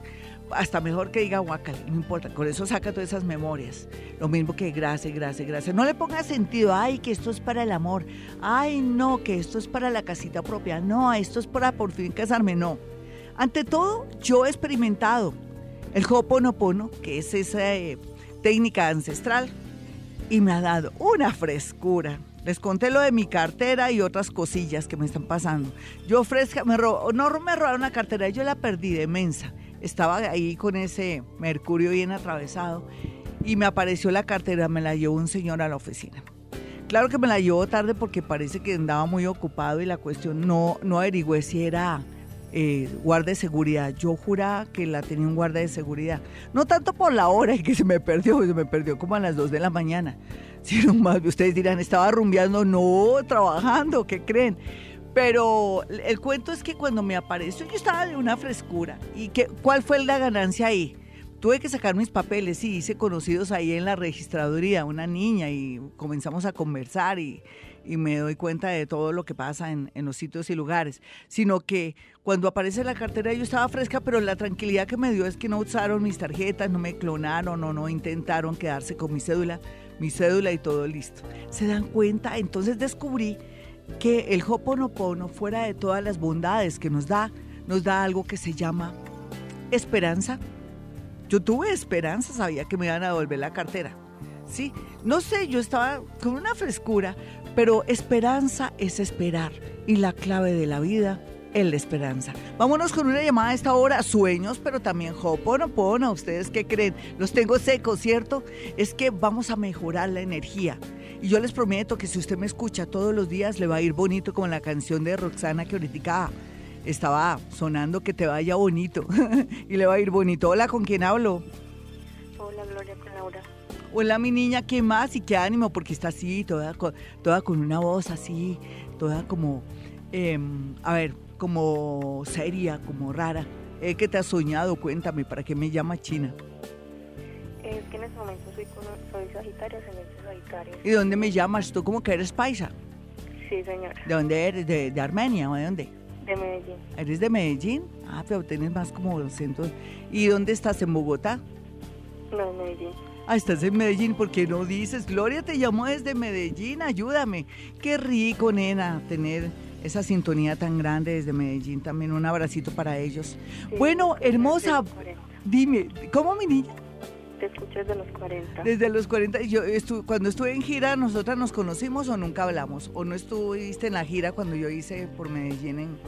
Hasta mejor que diga guácale, no importa, con eso saca todas esas memorias. Lo mismo que gracias, gracias, gracias. No le ponga sentido, ay, que esto es para el amor, ay, no, que esto es para la casita propia, no, esto es para por fin casarme, no. Ante todo, yo he experimentado el Ho'oponopono, que es esa eh, técnica ancestral y me ha dado una frescura. Les conté lo de mi cartera y otras cosillas que me están pasando. Yo fresca, me no me robaron la cartera, yo la perdí de mensa. Estaba ahí con ese mercurio bien atravesado y me apareció la cartera, me la llevó un señor a la oficina. Claro que me la llevó tarde porque parece que andaba muy ocupado y la cuestión no, no averigüé si era eh, guarda de seguridad. Yo juraba que la tenía un guarda de seguridad. No tanto por la hora [LAUGHS] en que se me perdió, se me perdió como a las 2 de la mañana. [LAUGHS] Sino más, ustedes dirán, estaba rumbeando, no, trabajando, ¿qué creen? Pero el cuento es que cuando me apareció yo estaba de una frescura. ¿Y que, cuál fue la ganancia ahí? Tuve que sacar mis papeles y hice conocidos ahí en la registraduría, una niña, y comenzamos a conversar y y me doy cuenta de todo lo que pasa en, los sitios y lugares, sino que cuando aparece la cartera yo estaba fresca, pero la tranquilidad que me dio es que no usaron mis tarjetas, no me clonaron o no intentaron quedarse con mi cédula, mi cédula y todo listo. ¿Se dan cuenta? Entonces descubrí que el Hoponopono, fuera de todas las bondades que nos da, nos da algo que se llama esperanza. Yo tuve esperanza, sabía que me iban a devolver la cartera. Sí, no sé, yo estaba con una frescura, pero esperanza es esperar y la clave de la vida es la esperanza. Vámonos con una llamada a esta hora, sueños, pero también hoponopono. ¿Ustedes qué creen? Los tengo secos, ¿cierto? Es que vamos a mejorar la energía. Y yo les prometo que si usted me escucha todos los días, le va a ir bonito como la canción de Roxana que ahorita estaba sonando que te vaya bonito. [LAUGHS] y le va a ir bonito. Hola, ¿con quién hablo? Hola mi niña, ¿qué más? Y qué ánimo, porque está así, toda, toda con una voz así, toda como, em, a ver, como seria, como rara. Eh, ¿Qué te has soñado? Cuéntame, ¿para qué me llama China? Es que en este momento soy, soy Sagitario, Sagitario. ¿Y dónde me llamas? ¿Tú como que eres paisa? Sí, señora. ¿De dónde eres? ¿De, de Armenia o de dónde? De Medellín. ¿Eres de Medellín? Ah, pero tienes más como 200. ¿Y dónde estás? ¿En Bogotá? No, en Medellín. Ah, estás en Medellín, ¿por qué no dices? Gloria te llamó desde Medellín, ayúdame. Qué rico, nena, tener esa sintonía tan grande desde Medellín. También un abracito para ellos. bueno, hermosa, dime, ¿cómo mi niña? Te escucho desde los 40. Desde los 40. Yo cuando estuve en gira, ¿nosotras nos conocimos o nunca hablamos? ¿O no estuviste en la gira cuando yo hice por Medellín en,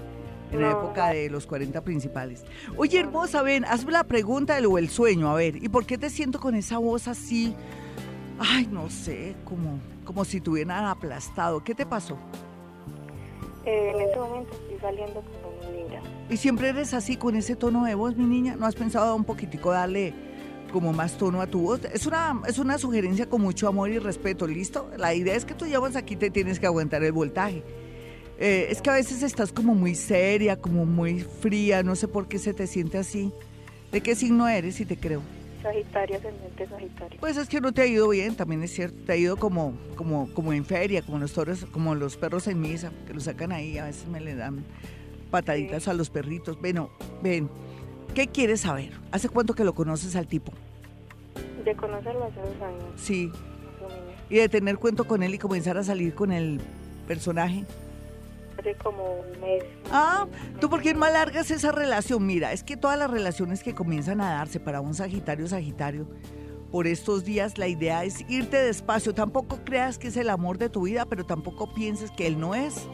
en la época de los 40 principales. Oye, hermosa, ven, hazme la pregunta o el sueño, a ver, ¿y por qué te siento con esa voz así? Ay, no sé, como, como si te hubieran aplastado. ¿Qué te pasó? Eh, en este momento estoy saliendo con una niña. ¿Y siempre eres así, con ese tono de voz, mi niña? ¿No has pensado un poquitico darle como más tono a tu voz? Es una, es una sugerencia con mucho amor y respeto, ¿listo? La idea es que tú llevas aquí, te tienes que aguantar el voltaje. Eh, es que a veces estás como muy seria, como muy fría, no sé por qué se te siente así. ¿De qué signo eres? Y te creo. Sagitario, ascendente Sagitario. Pues es que no te ha ido bien, también es cierto, te ha ido como, como, como en feria, como los toros, como los perros en misa, que los sacan ahí, a veces me le dan pataditas a los perritos. Bueno, ven, ¿qué quieres saber? ¿Hace cuánto que lo conoces al tipo? De conocerlo hace dos años. Sí. Y de tener cuento con él y comenzar a salir con el personaje. Como un mes. Ah, ¿tú por qué no alargas esa relación? Mira, es que todas las relaciones que comienzan a darse para un Sagitario Sagitario, por estos días la idea es irte despacio. Tampoco creas que es el amor de tu vida, pero tampoco pienses que él no es.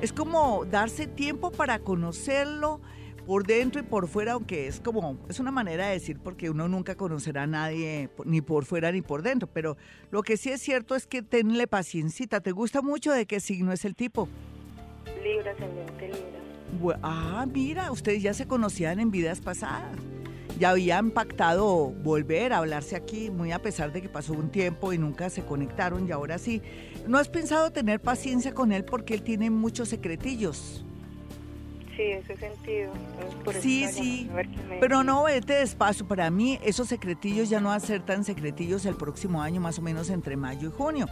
Es como darse tiempo para conocerlo, por dentro y por fuera, aunque es como, es una manera de decir porque uno nunca conocerá a nadie ni por fuera ni por dentro, pero lo que sí es cierto es que tenle paciencita. ¿Te gusta mucho de qué signo es el tipo? Libra, ascendente Libra. Ah, mira, ustedes ya se conocían en vidas pasadas. Ya habían pactado volver a hablarse aquí, muy a pesar de que pasó un tiempo y nunca se conectaron y ahora sí. ¿No has pensado tener paciencia con él porque él tiene muchos secretillos? Sí, ese sentido. sí, sí, pero no, vete despacio. Para mí esos secretillos ya no van a ser tan secretillos el próximo año, más o menos entre mayo y junio.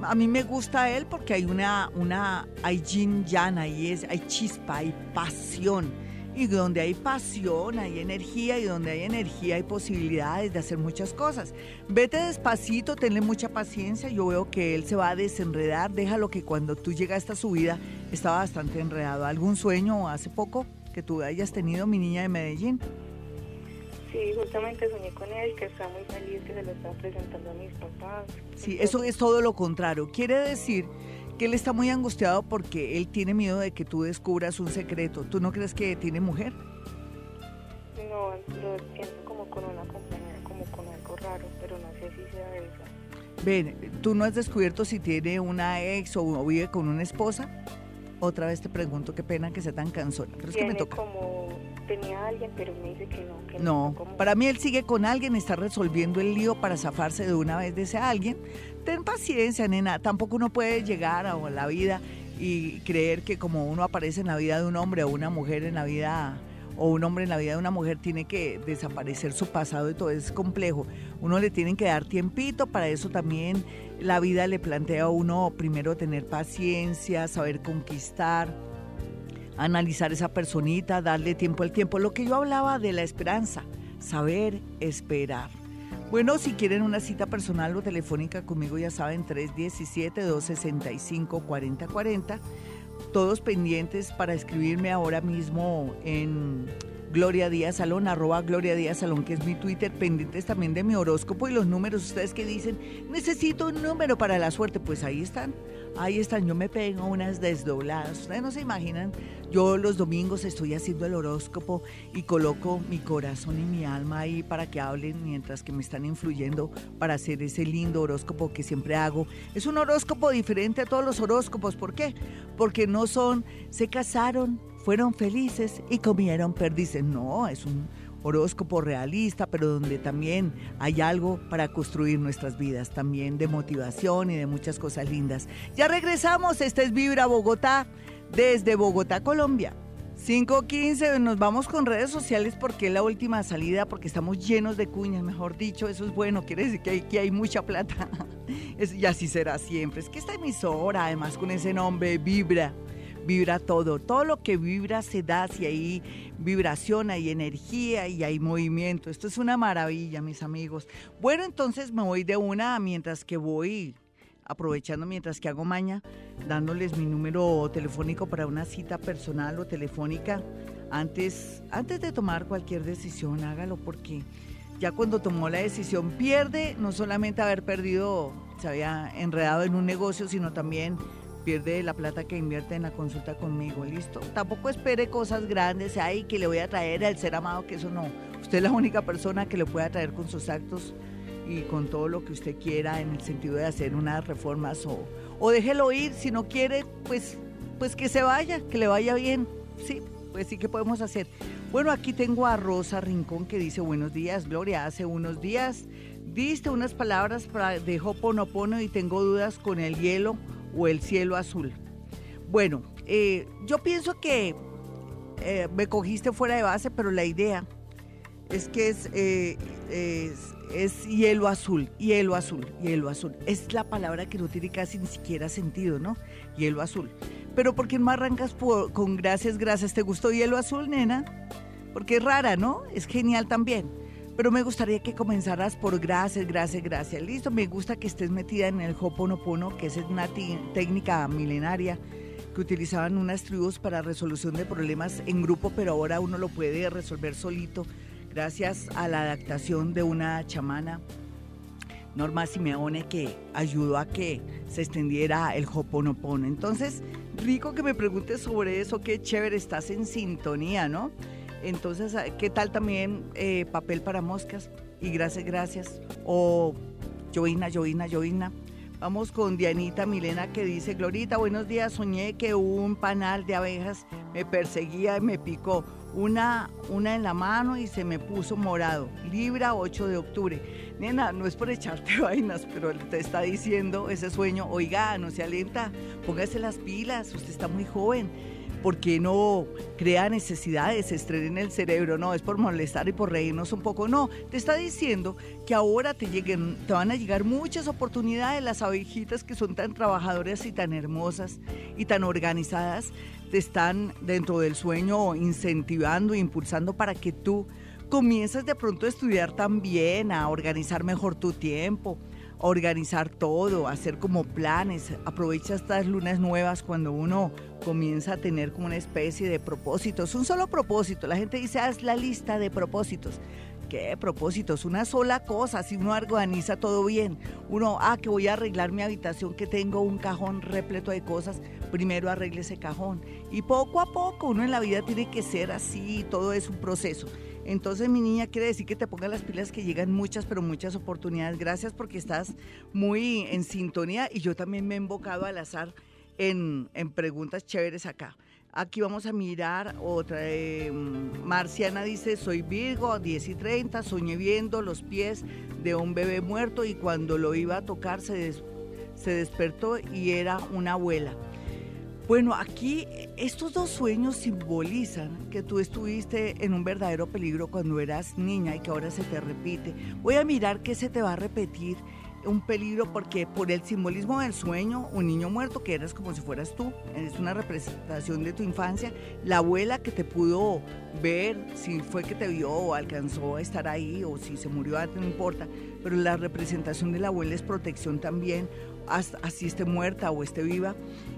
A mí me gusta él porque hay una, una, hay yin yang, ahí es, hay chispa, hay pasión y donde hay pasión, hay energía, y donde hay energía hay posibilidades de hacer muchas cosas. Vete despacito, tenle mucha paciencia. Yo veo que él se va a desenredar. Déjalo que cuando tú llegaste a su vida estaba bastante enredado. ¿Algún sueño hace poco que tú hayas tenido, mi niña de Medellín? Sí, justamente soñé con él, que está muy feliz, que se lo está presentando a mis papás. Sí, eso es todo lo contrario. Quiere decir que él está muy angustiado porque él tiene miedo de que tú descubras un secreto. ¿Tú no crees que tiene mujer? No, lo siento como con una compañera, como con algo raro, pero no sé si sea esa. Ven, ¿tú no has descubierto si tiene una ex o vive con una esposa? Otra vez te pregunto, qué pena que sea tan cansona, pero es que me toca. como tenía alguien, pero me dice que no. Que no, para mí él sigue con alguien, está resolviendo el lío para zafarse de una vez de ese alguien. Ten paciencia, nena, tampoco uno puede llegar a la vida y creer que como uno aparece en la vida de un hombre o una mujer en la vida o un hombre en la vida de una mujer tiene que desaparecer su pasado y todo es complejo. Uno le tiene que dar tiempito, para eso también la vida le plantea a uno primero tener paciencia, saber conquistar, analizar esa personita, darle tiempo al tiempo. Lo que yo hablaba de la esperanza, saber esperar. Bueno, si quieren una cita personal o telefónica conmigo, ya saben, 317-265-4040 todos pendientes para escribirme ahora mismo en Gloria Díaz Salón, arroba Gloria Díaz Salón, que es mi Twitter, pendientes también de mi horóscopo y los números. Ustedes que dicen, necesito un número para la suerte, pues ahí están. Ahí están, yo me pego unas desdobladas. Ustedes no se imaginan, yo los domingos estoy haciendo el horóscopo y coloco mi corazón y mi alma ahí para que hablen mientras que me están influyendo para hacer ese lindo horóscopo que siempre hago. Es un horóscopo diferente a todos los horóscopos. ¿Por qué? Porque no son, se casaron, fueron felices y comieron perdices. No, es un horóscopo realista, pero donde también hay algo para construir nuestras vidas, también de motivación y de muchas cosas lindas. Ya regresamos, esta es Vibra Bogotá, desde Bogotá, Colombia. 5.15, nos vamos con redes sociales porque es la última salida, porque estamos llenos de cuñas, mejor dicho, eso es bueno, quiere decir que hay, que hay mucha plata. [LAUGHS] y así será siempre. Es que esta emisora, además con ese nombre, Vibra, vibra todo. Todo lo que vibra se da si hay vibración, hay energía y hay movimiento. Esto es una maravilla, mis amigos. Bueno, entonces me voy de una mientras que voy aprovechando mientras que hago maña, dándoles mi número telefónico para una cita personal o telefónica. Antes, antes de tomar cualquier decisión, hágalo porque ya cuando tomó la decisión pierde, no solamente haber perdido, se había enredado en un negocio, sino también pierde la plata que invierte en la consulta conmigo, listo. Tampoco espere cosas grandes, ay, que le voy a traer al ser amado, que eso no. Usted es la única persona que le puede traer con sus actos y con todo lo que usted quiera en el sentido de hacer unas reformas o, o déjelo ir, si no quiere, pues, pues que se vaya, que le vaya bien, sí, pues sí que podemos hacer. Bueno, aquí tengo a Rosa Rincón que dice buenos días, Gloria, hace unos días diste unas palabras de Hoponopono y tengo dudas con el hielo o el cielo azul. Bueno, eh, yo pienso que eh, me cogiste fuera de base, pero la idea es que es, eh, es, hielo azul, hielo azul, hielo azul. Es la palabra que no tiene casi ni siquiera sentido, ¿no? Hielo azul. Pero ¿por qué no arrancas con gracias, gracias? ¿Te gustó hielo azul, nena? Porque es rara, ¿no? Es genial también. Pero me gustaría que comenzaras por gracias, gracias, gracias. Listo, me gusta que estés metida en el Hoponopono, que es una técnica milenaria que utilizaban unas tribus para resolución de problemas en grupo, pero ahora uno lo puede resolver solito gracias a la adaptación de una chamana, Norma Simeone, que ayudó a que se extendiera el Hoponopono. Entonces, rico que me preguntes sobre eso, qué chévere, estás en sintonía, ¿no? Entonces, ¿qué tal también eh, papel para moscas? Y gracias, gracias. O Joina, Joina, Joina. Vamos con Dianita Milena que dice, Glorita, buenos días, soñé que un panal de abejas me perseguía y me picó. Una, una en la mano y se me puso morado. Libra 8 de octubre. Nena, no es por echarte [LAUGHS] vainas, pero te está diciendo ese sueño, oiga, no se alenta, póngase las pilas, usted está muy joven ¿por qué no crea necesidades, estrés en el cerebro? No, es por molestar y por reírnos un poco. No, te está diciendo que ahora te, lleguen, te van a llegar muchas oportunidades. Las abejitas que son tan trabajadoras y tan hermosas y tan organizadas, te están dentro del sueño incentivando, impulsando para que tú comiences de pronto a estudiar también, a organizar mejor tu tiempo organizar todo, hacer como planes. Aprovecha estas lunas nuevas cuando uno comienza a tener como una especie de propósitos, un solo propósito. La gente dice, haz la lista de propósitos. ¿Qué propósitos? Una sola cosa, si uno organiza todo bien. Uno, ah, que voy a arreglar mi habitación, que tengo un cajón repleto de cosas, primero arregle ese cajón. Y poco a poco, uno en la vida tiene que ser así, todo es un proceso. Entonces, mi niña, quiere decir que te pongas las pilas que llegan muchas, pero muchas oportunidades. Gracias porque estás muy en sintonía y yo también me he invocado al azar en, preguntas chéveres acá. Aquí vamos a mirar otra. Eh, Marciana dice, soy Virgo, 10 y 30, soñé viendo los pies de un bebé muerto y cuando lo iba a tocar se, se despertó y era una abuela. Bueno, aquí estos dos sueños simbolizan que tú estuviste en un verdadero peligro cuando eras niña y que ahora se te repite. Voy a mirar qué se te va a repetir un peligro porque por el simbolismo del sueño, un niño muerto que eras como si fueras tú, es una representación de tu infancia, la abuela que te pudo ver, si fue que te vio o alcanzó a estar ahí o si se murió antes, no importa, pero la representación de la abuela es protección también, así esté muerta o esté viva,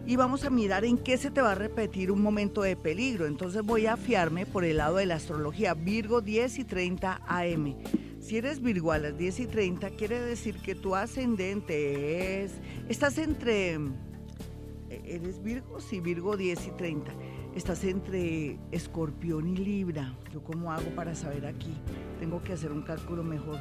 y vamos a mirar en qué se te va a repetir un momento de peligro. Entonces voy a fiarme por el lado de la astrología, Virgo 10 y 30 AM. Si eres Virgo a las 10 y 30, quiere decir que tu ascendente es, estás entre, ¿eres Virgo? Sí, Virgo 10 y 30. Estás entre Escorpión y Libra. ¿Yo cómo hago para saber aquí? Tengo que hacer un cálculo mejor.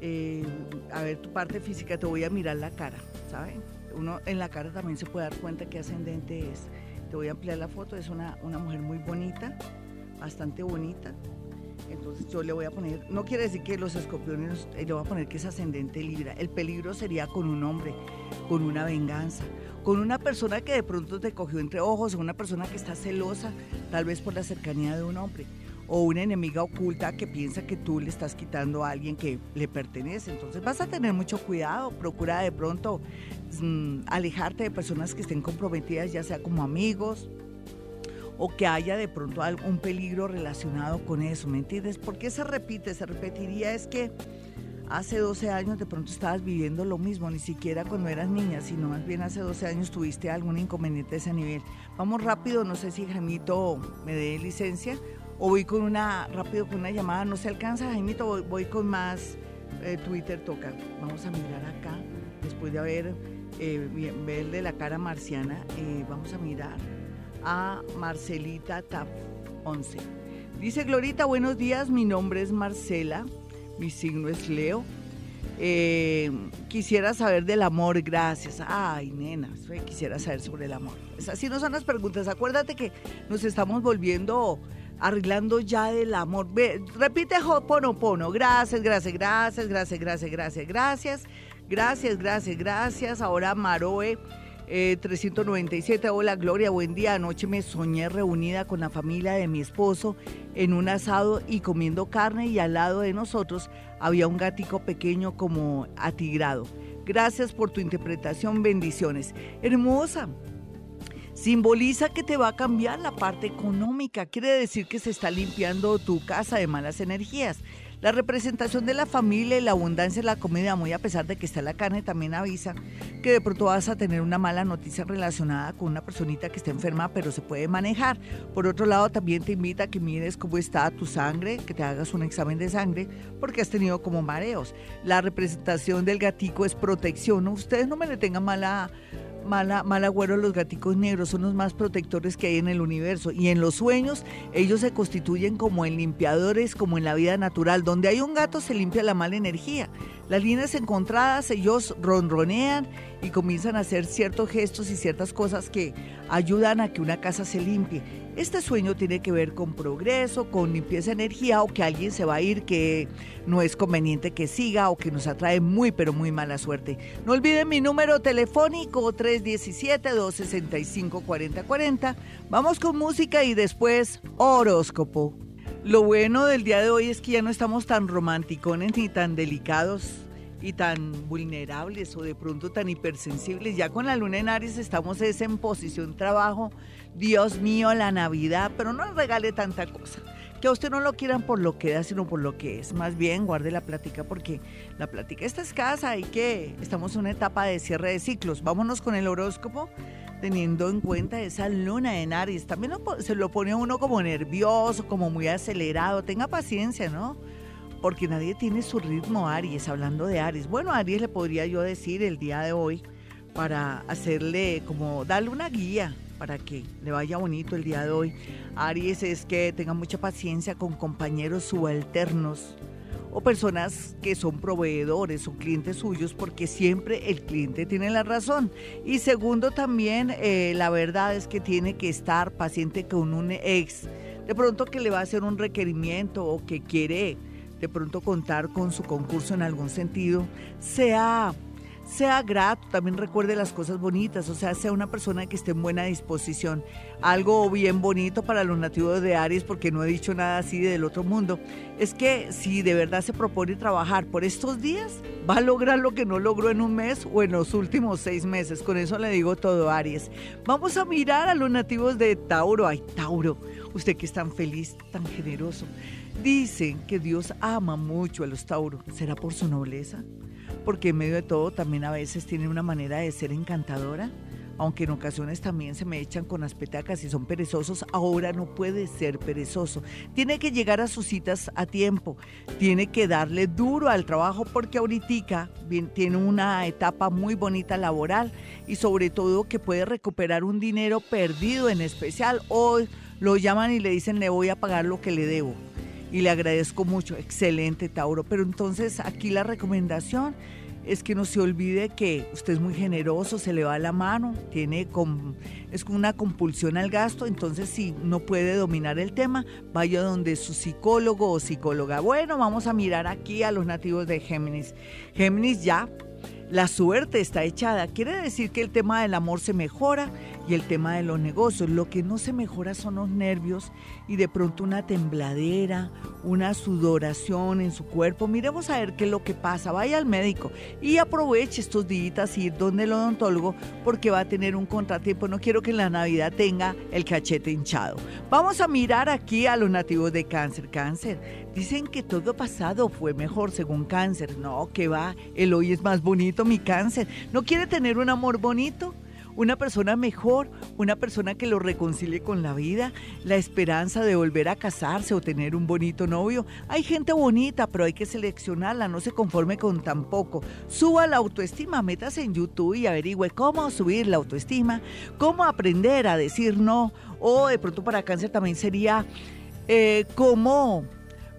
Eh, a ver tu parte física, te voy a mirar la cara, ¿saben? Uno en la cara también se puede dar cuenta qué ascendente es. Te voy a ampliar la foto, es una, una mujer muy bonita, bastante bonita. Entonces yo le voy a poner, no quiere decir que los escorpiones, eh, le voy a poner que es ascendente Libra. El peligro sería con un hombre, con una venganza, con una persona que de pronto te cogió entre ojos, una persona que está celosa, tal vez por la cercanía de un hombre o una enemiga oculta que piensa que tú le estás quitando a alguien que le pertenece. Entonces vas a tener mucho cuidado, procura de pronto mm, alejarte de personas que estén comprometidas, ya sea como amigos o que haya de pronto algún peligro relacionado con eso, ¿me entiendes? ¿Por qué se repite? Se repetiría es que hace 12 años de pronto estabas viviendo lo mismo, ni siquiera cuando eras niña, sino más bien hace 12 años tuviste algún inconveniente de ese nivel. Vamos rápido, no sé si Jaimito me dé licencia o voy con una, rápido con una llamada, no se alcanza, Jaimito, voy, con más eh, Twitter toca. Vamos a mirar acá, después de haber eh, ver de la cara marciana, eh, vamos a mirar a Marcelita Tap 11. Dice Glorita, buenos días, mi nombre es Marcela, mi signo es Leo. quisiera saber del amor, gracias. Ay, nena, quisiera saber sobre el amor. Así no son las preguntas. Acuérdate que nos estamos volviendo arreglando ya del amor. Ve, repite Hoponopono. Gracias, gracias, gracias, gracias, gracias, gracias, gracias. Gracias, gracias, gracias. Ahora Maroe 397, eh, hola Gloria, buen día. Anoche me soñé reunida con la familia de mi esposo en un asado y comiendo carne y al lado de nosotros había un gatico pequeño como atigrado. Gracias por tu interpretación, bendiciones. Hermosa. Simboliza que te va a cambiar la parte económica. Quiere decir que se está limpiando tu casa de malas energías. La representación de la familia y la abundancia de la comida, muy a pesar de que está la carne, también avisa que de pronto vas a tener una mala noticia relacionada con una personita que está enferma, pero se puede manejar. Por otro lado, también te invita a que mires cómo está tu sangre, que te hagas un examen de sangre, porque has tenido como mareos. La representación del gatico es protección. Ustedes no me le tengan mala mala, mal agüero los gaticos negros, son los más protectores que hay en el universo. Y en los sueños, ellos se constituyen como en limpiadores, como en la vida natural. Donde hay un gato se limpia la mala energía. Las líneas encontradas, ellos ronronean y comienzan a hacer ciertos gestos y ciertas cosas que ayudan a que una casa se limpie. Este sueño tiene que ver con progreso, con limpieza de energía o que alguien se va a ir que no es conveniente que siga o que nos atrae muy pero muy mala suerte. No olviden mi número telefónico 317-265-4040. Vamos con música y después horóscopo. Lo bueno del día de hoy es que ya no estamos tan romanticones ni tan delicados y tan vulnerables o de pronto tan hipersensibles. Ya con la luna en Aries estamos en posición trabajo. Dios mío, la Navidad, pero no regale tanta cosa. Que a usted no lo quieran por lo que da, sino por lo que es. Más bien, guarde la plática porque la plática está escasa y que estamos en una etapa de cierre de ciclos. Vámonos con el horóscopo teniendo en cuenta esa luna en Aries. También se lo pone uno como nervioso, como muy acelerado. Tenga paciencia, ¿no? Porque nadie tiene su ritmo Aries, hablando de Aries. Bueno, Aries le podría yo decir el día de hoy para hacerle como darle una guía para que le vaya bonito el día de hoy. Aries es que tenga mucha paciencia con compañeros subalternos o personas que son proveedores o clientes suyos porque siempre el cliente tiene la razón. Y segundo también, eh, la verdad es que tiene que estar paciente con un ex. De pronto que le va a hacer un requerimiento o que quiere de pronto contar con su concurso en algún sentido, sea sea grato, también recuerde las cosas bonitas, o sea, sea una persona que esté en buena disposición. Algo bien bonito para los nativos de Aries, porque no he dicho nada así del otro mundo, es que si de verdad se propone trabajar por estos días, va a lograr lo que no logró en un mes o en los últimos seis meses. Con eso le digo todo, Aries. Vamos a mirar a los nativos de Tauro. Ay, Tauro, usted que es tan feliz, tan generoso. Dicen que Dios ama mucho a los Tauro. ¿Será por su nobleza? Porque en medio de todo también a veces tienen una manera de ser encantadora, aunque en ocasiones también se me echan con las petacas y son perezosos, ahora no puede ser perezoso. Tiene que llegar a sus citas a tiempo, tiene que darle duro al trabajo porque ahorita tiene una etapa muy bonita laboral y sobre todo que puede recuperar un dinero perdido en especial. Hoy lo llaman y le dicen le voy a pagar lo que le debo y le agradezco mucho. Excelente, Tauro. Pero entonces aquí la recomendación es que no se olvide que usted es muy generoso, se le va la mano, tiene es una compulsión al gasto, entonces si no puede dominar el tema, vaya donde su psicólogo o psicóloga. Bueno, vamos a mirar aquí a los nativos de Géminis. Géminis ya la suerte está echada. Quiere decir que el tema del amor se mejora y el tema de los negocios. Lo que no se mejora son los nervios y de pronto una tembladera, una sudoración en su cuerpo. Miremos a ver qué es lo que pasa. Vaya al médico y aproveche estos días y ir donde el odontólogo porque va a tener un contratiempo. No quiero que en la Navidad tenga el cachete hinchado. Vamos a mirar aquí a los nativos de cáncer. Cáncer, Dicen que todo pasado fue mejor según cáncer. No, que va, el hoy es más bonito mi cáncer. ¿No quiere tener un amor bonito? una persona mejor, una persona que lo reconcilie con la vida, la esperanza de volver a casarse o tener un bonito novio. Hay gente bonita, pero hay que seleccionarla, no se conforme con tan poco. Suba la autoestima, métase en YouTube y averigüe cómo subir la autoestima, cómo aprender a decir no, o de pronto para cáncer también sería eh, cómo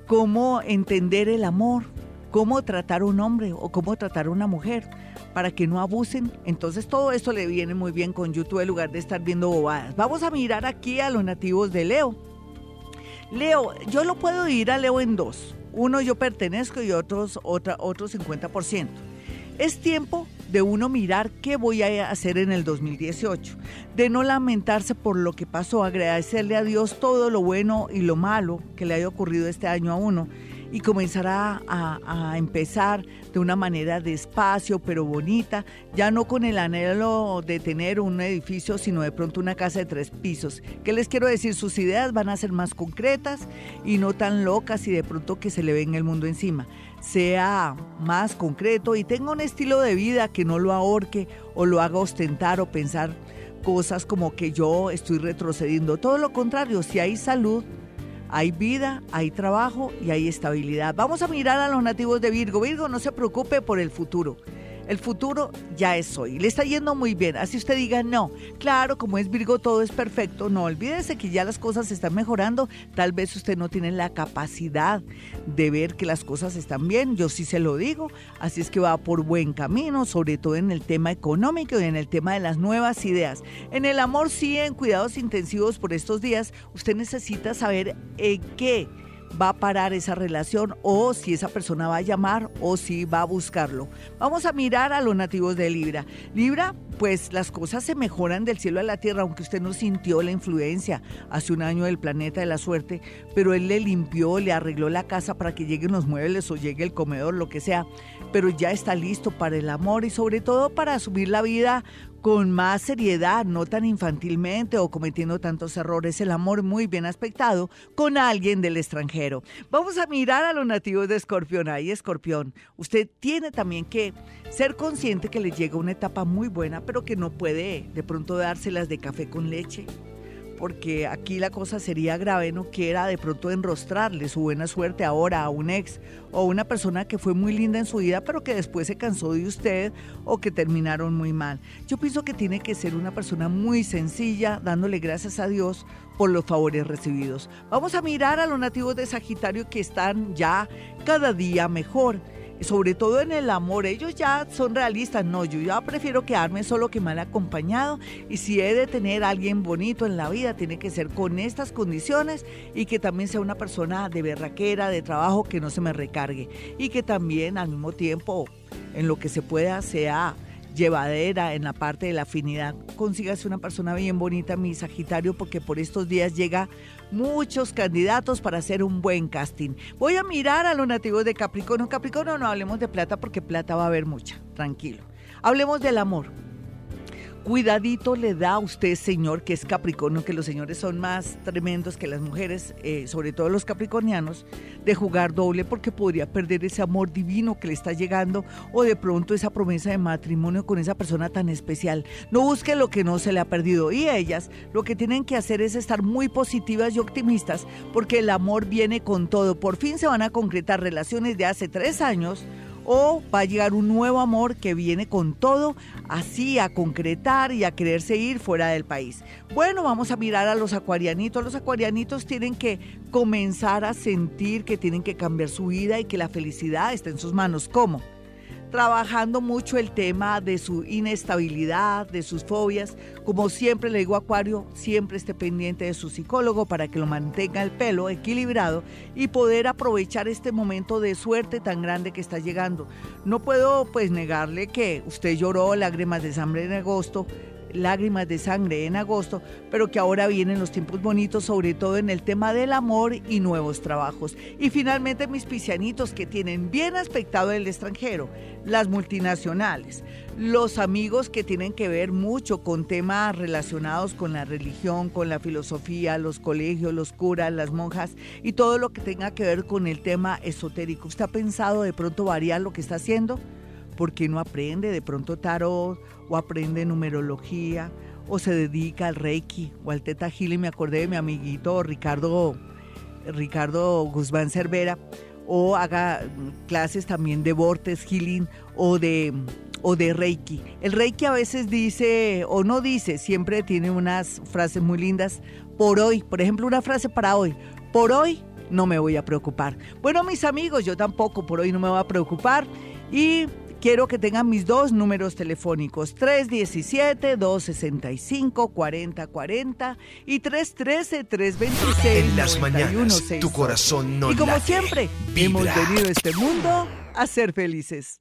cómo entender el amor, cómo tratar a un hombre o cómo tratar a una mujer para que no abusen. Entonces todo esto le viene muy bien con YouTube en lugar de estar viendo bobadas. Vamos a mirar aquí a los nativos de Leo. Leo, yo lo puedo dividir a Leo en dos. Uno yo pertenezco y otros otra, otro 50%. Es tiempo de uno mirar qué voy a hacer en el 2018, de no lamentarse por lo que pasó, agradecerle a Dios todo lo bueno y lo malo que le haya ocurrido este año a uno y comenzará a, empezar de una manera despacio pero bonita, ya no con el anhelo de tener un edificio, sino de pronto una casa de tres pisos. ¿Qué les quiero decir? Sus ideas van a ser más concretas y no tan locas y de pronto que se le en el mundo encima. Sea más concreto y tenga un estilo de vida que no lo ahorque o lo haga ostentar o pensar cosas como que yo estoy retrocediendo. Todo lo contrario, si hay salud, hay vida, hay trabajo y hay estabilidad. Vamos a mirar a los nativos de Virgo. Virgo, no se preocupe por el futuro. El futuro ya es hoy. Le está yendo muy bien. Así usted diga, no, claro, como es Virgo, todo es perfecto. No, olvídese que ya las cosas están mejorando. Tal vez usted no tiene la capacidad de ver que las cosas están bien. Yo sí se lo digo. Así es que va por buen camino, sobre todo en el tema económico y en el tema de las nuevas ideas. En el amor, sí, en cuidados intensivos por estos días, usted necesita saber en qué va a parar esa relación o si esa persona va a llamar o si va a buscarlo. Vamos a mirar a los nativos de Libra. Libra, pues las cosas se mejoran del cielo a la tierra, aunque usted no sintió la influencia hace un año del planeta de la suerte, pero él le limpió, le arregló la casa para que lleguen los muebles o llegue el comedor, lo que sea, pero ya está listo para el amor y sobre todo para asumir la vida con más seriedad, no tan infantilmente o cometiendo tantos errores, el amor muy bien aspectado con alguien del extranjero. Vamos a mirar a los nativos de Escorpión. Ahí, Escorpión, usted tiene también que ser consciente que le llega una etapa muy buena, pero que no puede de pronto dárselas de café con leche porque aquí la cosa sería grave, no quiera de pronto enrostrarle su buena suerte ahora a un ex o una persona que fue muy linda en su vida, pero que después se cansó de usted o que terminaron muy mal. Yo pienso que tiene que ser una persona muy sencilla, dándole gracias a Dios por los favores recibidos. Vamos a mirar a los nativos de Sagitario que están ya cada día mejor sobre todo en el amor, ellos ya son realistas, no, yo ya prefiero quedarme solo que mal acompañado y si he de tener alguien bonito en la vida, tiene que ser con estas condiciones y que también sea una persona de berraquera, de trabajo, que no se me recargue y que también al mismo tiempo en lo que se pueda sea llevadera en la parte de la afinidad. Consígase una persona bien bonita, mi Sagitario, porque por estos días llega muchos candidatos para hacer un buen casting. Voy a mirar a los nativos de Capricornio. Capricornio, no hablemos de plata porque plata va a haber mucha, tranquilo. Hablemos del amor. Cuidadito le da a usted, señor, que es Capricornio, que los señores son más tremendos que las mujeres, eh, sobre todo los capricornianos, de jugar doble porque podría perder ese amor divino que le está llegando o de pronto esa promesa de matrimonio con esa persona tan especial. No busque lo que no se le ha perdido. Y ellas lo que tienen que hacer es estar muy positivas y optimistas porque el amor viene con todo. Por fin se van a concretar relaciones de hace tres años o va a llegar un nuevo amor que viene con todo, así a concretar y a quererse ir fuera del país. Bueno, vamos a mirar a los acuarianitos. Los acuarianitos tienen que comenzar a sentir que tienen que cambiar su vida y que la felicidad está en sus manos. ¿Cómo? Trabajando mucho el tema de su inestabilidad, de sus fobias. Como siempre le digo a Acuario, siempre esté pendiente de su psicólogo para que lo mantenga el pelo equilibrado y poder aprovechar este momento de suerte tan grande que está llegando. No puedo pues negarle que usted lloró lágrimas de sangre en agosto, lágrimas de sangre en agosto, pero que ahora vienen los tiempos bonitos, sobre todo en el tema del amor y nuevos trabajos. Y finalmente mis pisianitos que tienen bien aspectado el extranjero, las multinacionales, los amigos que tienen que ver mucho con temas relacionados con la religión, con la filosofía, los colegios, los curas, las monjas y todo lo que tenga que ver con el tema esotérico. ¿Usted ha pensado de pronto variar lo que está haciendo? ¿Por qué no aprende de pronto tarot o aprende numerología o se dedica al Reiki o al Teta Healing? Me acordé de mi amiguito Ricardo, Ricardo Guzmán Cervera o haga clases también de Vortex Healing o de o de Reiki. El Reiki a veces dice o no dice, siempre tiene unas frases muy lindas. Por hoy, por ejemplo, una frase para hoy. Por hoy no me voy a preocupar. Bueno, mis amigos, yo tampoco por hoy no me voy a preocupar. Y quiero que tengan mis dos números telefónicos, 317-265-4040 y 313-326. En las mañanas, tu corazón no Y como siempre, hemos venido a este mundo a ser felices.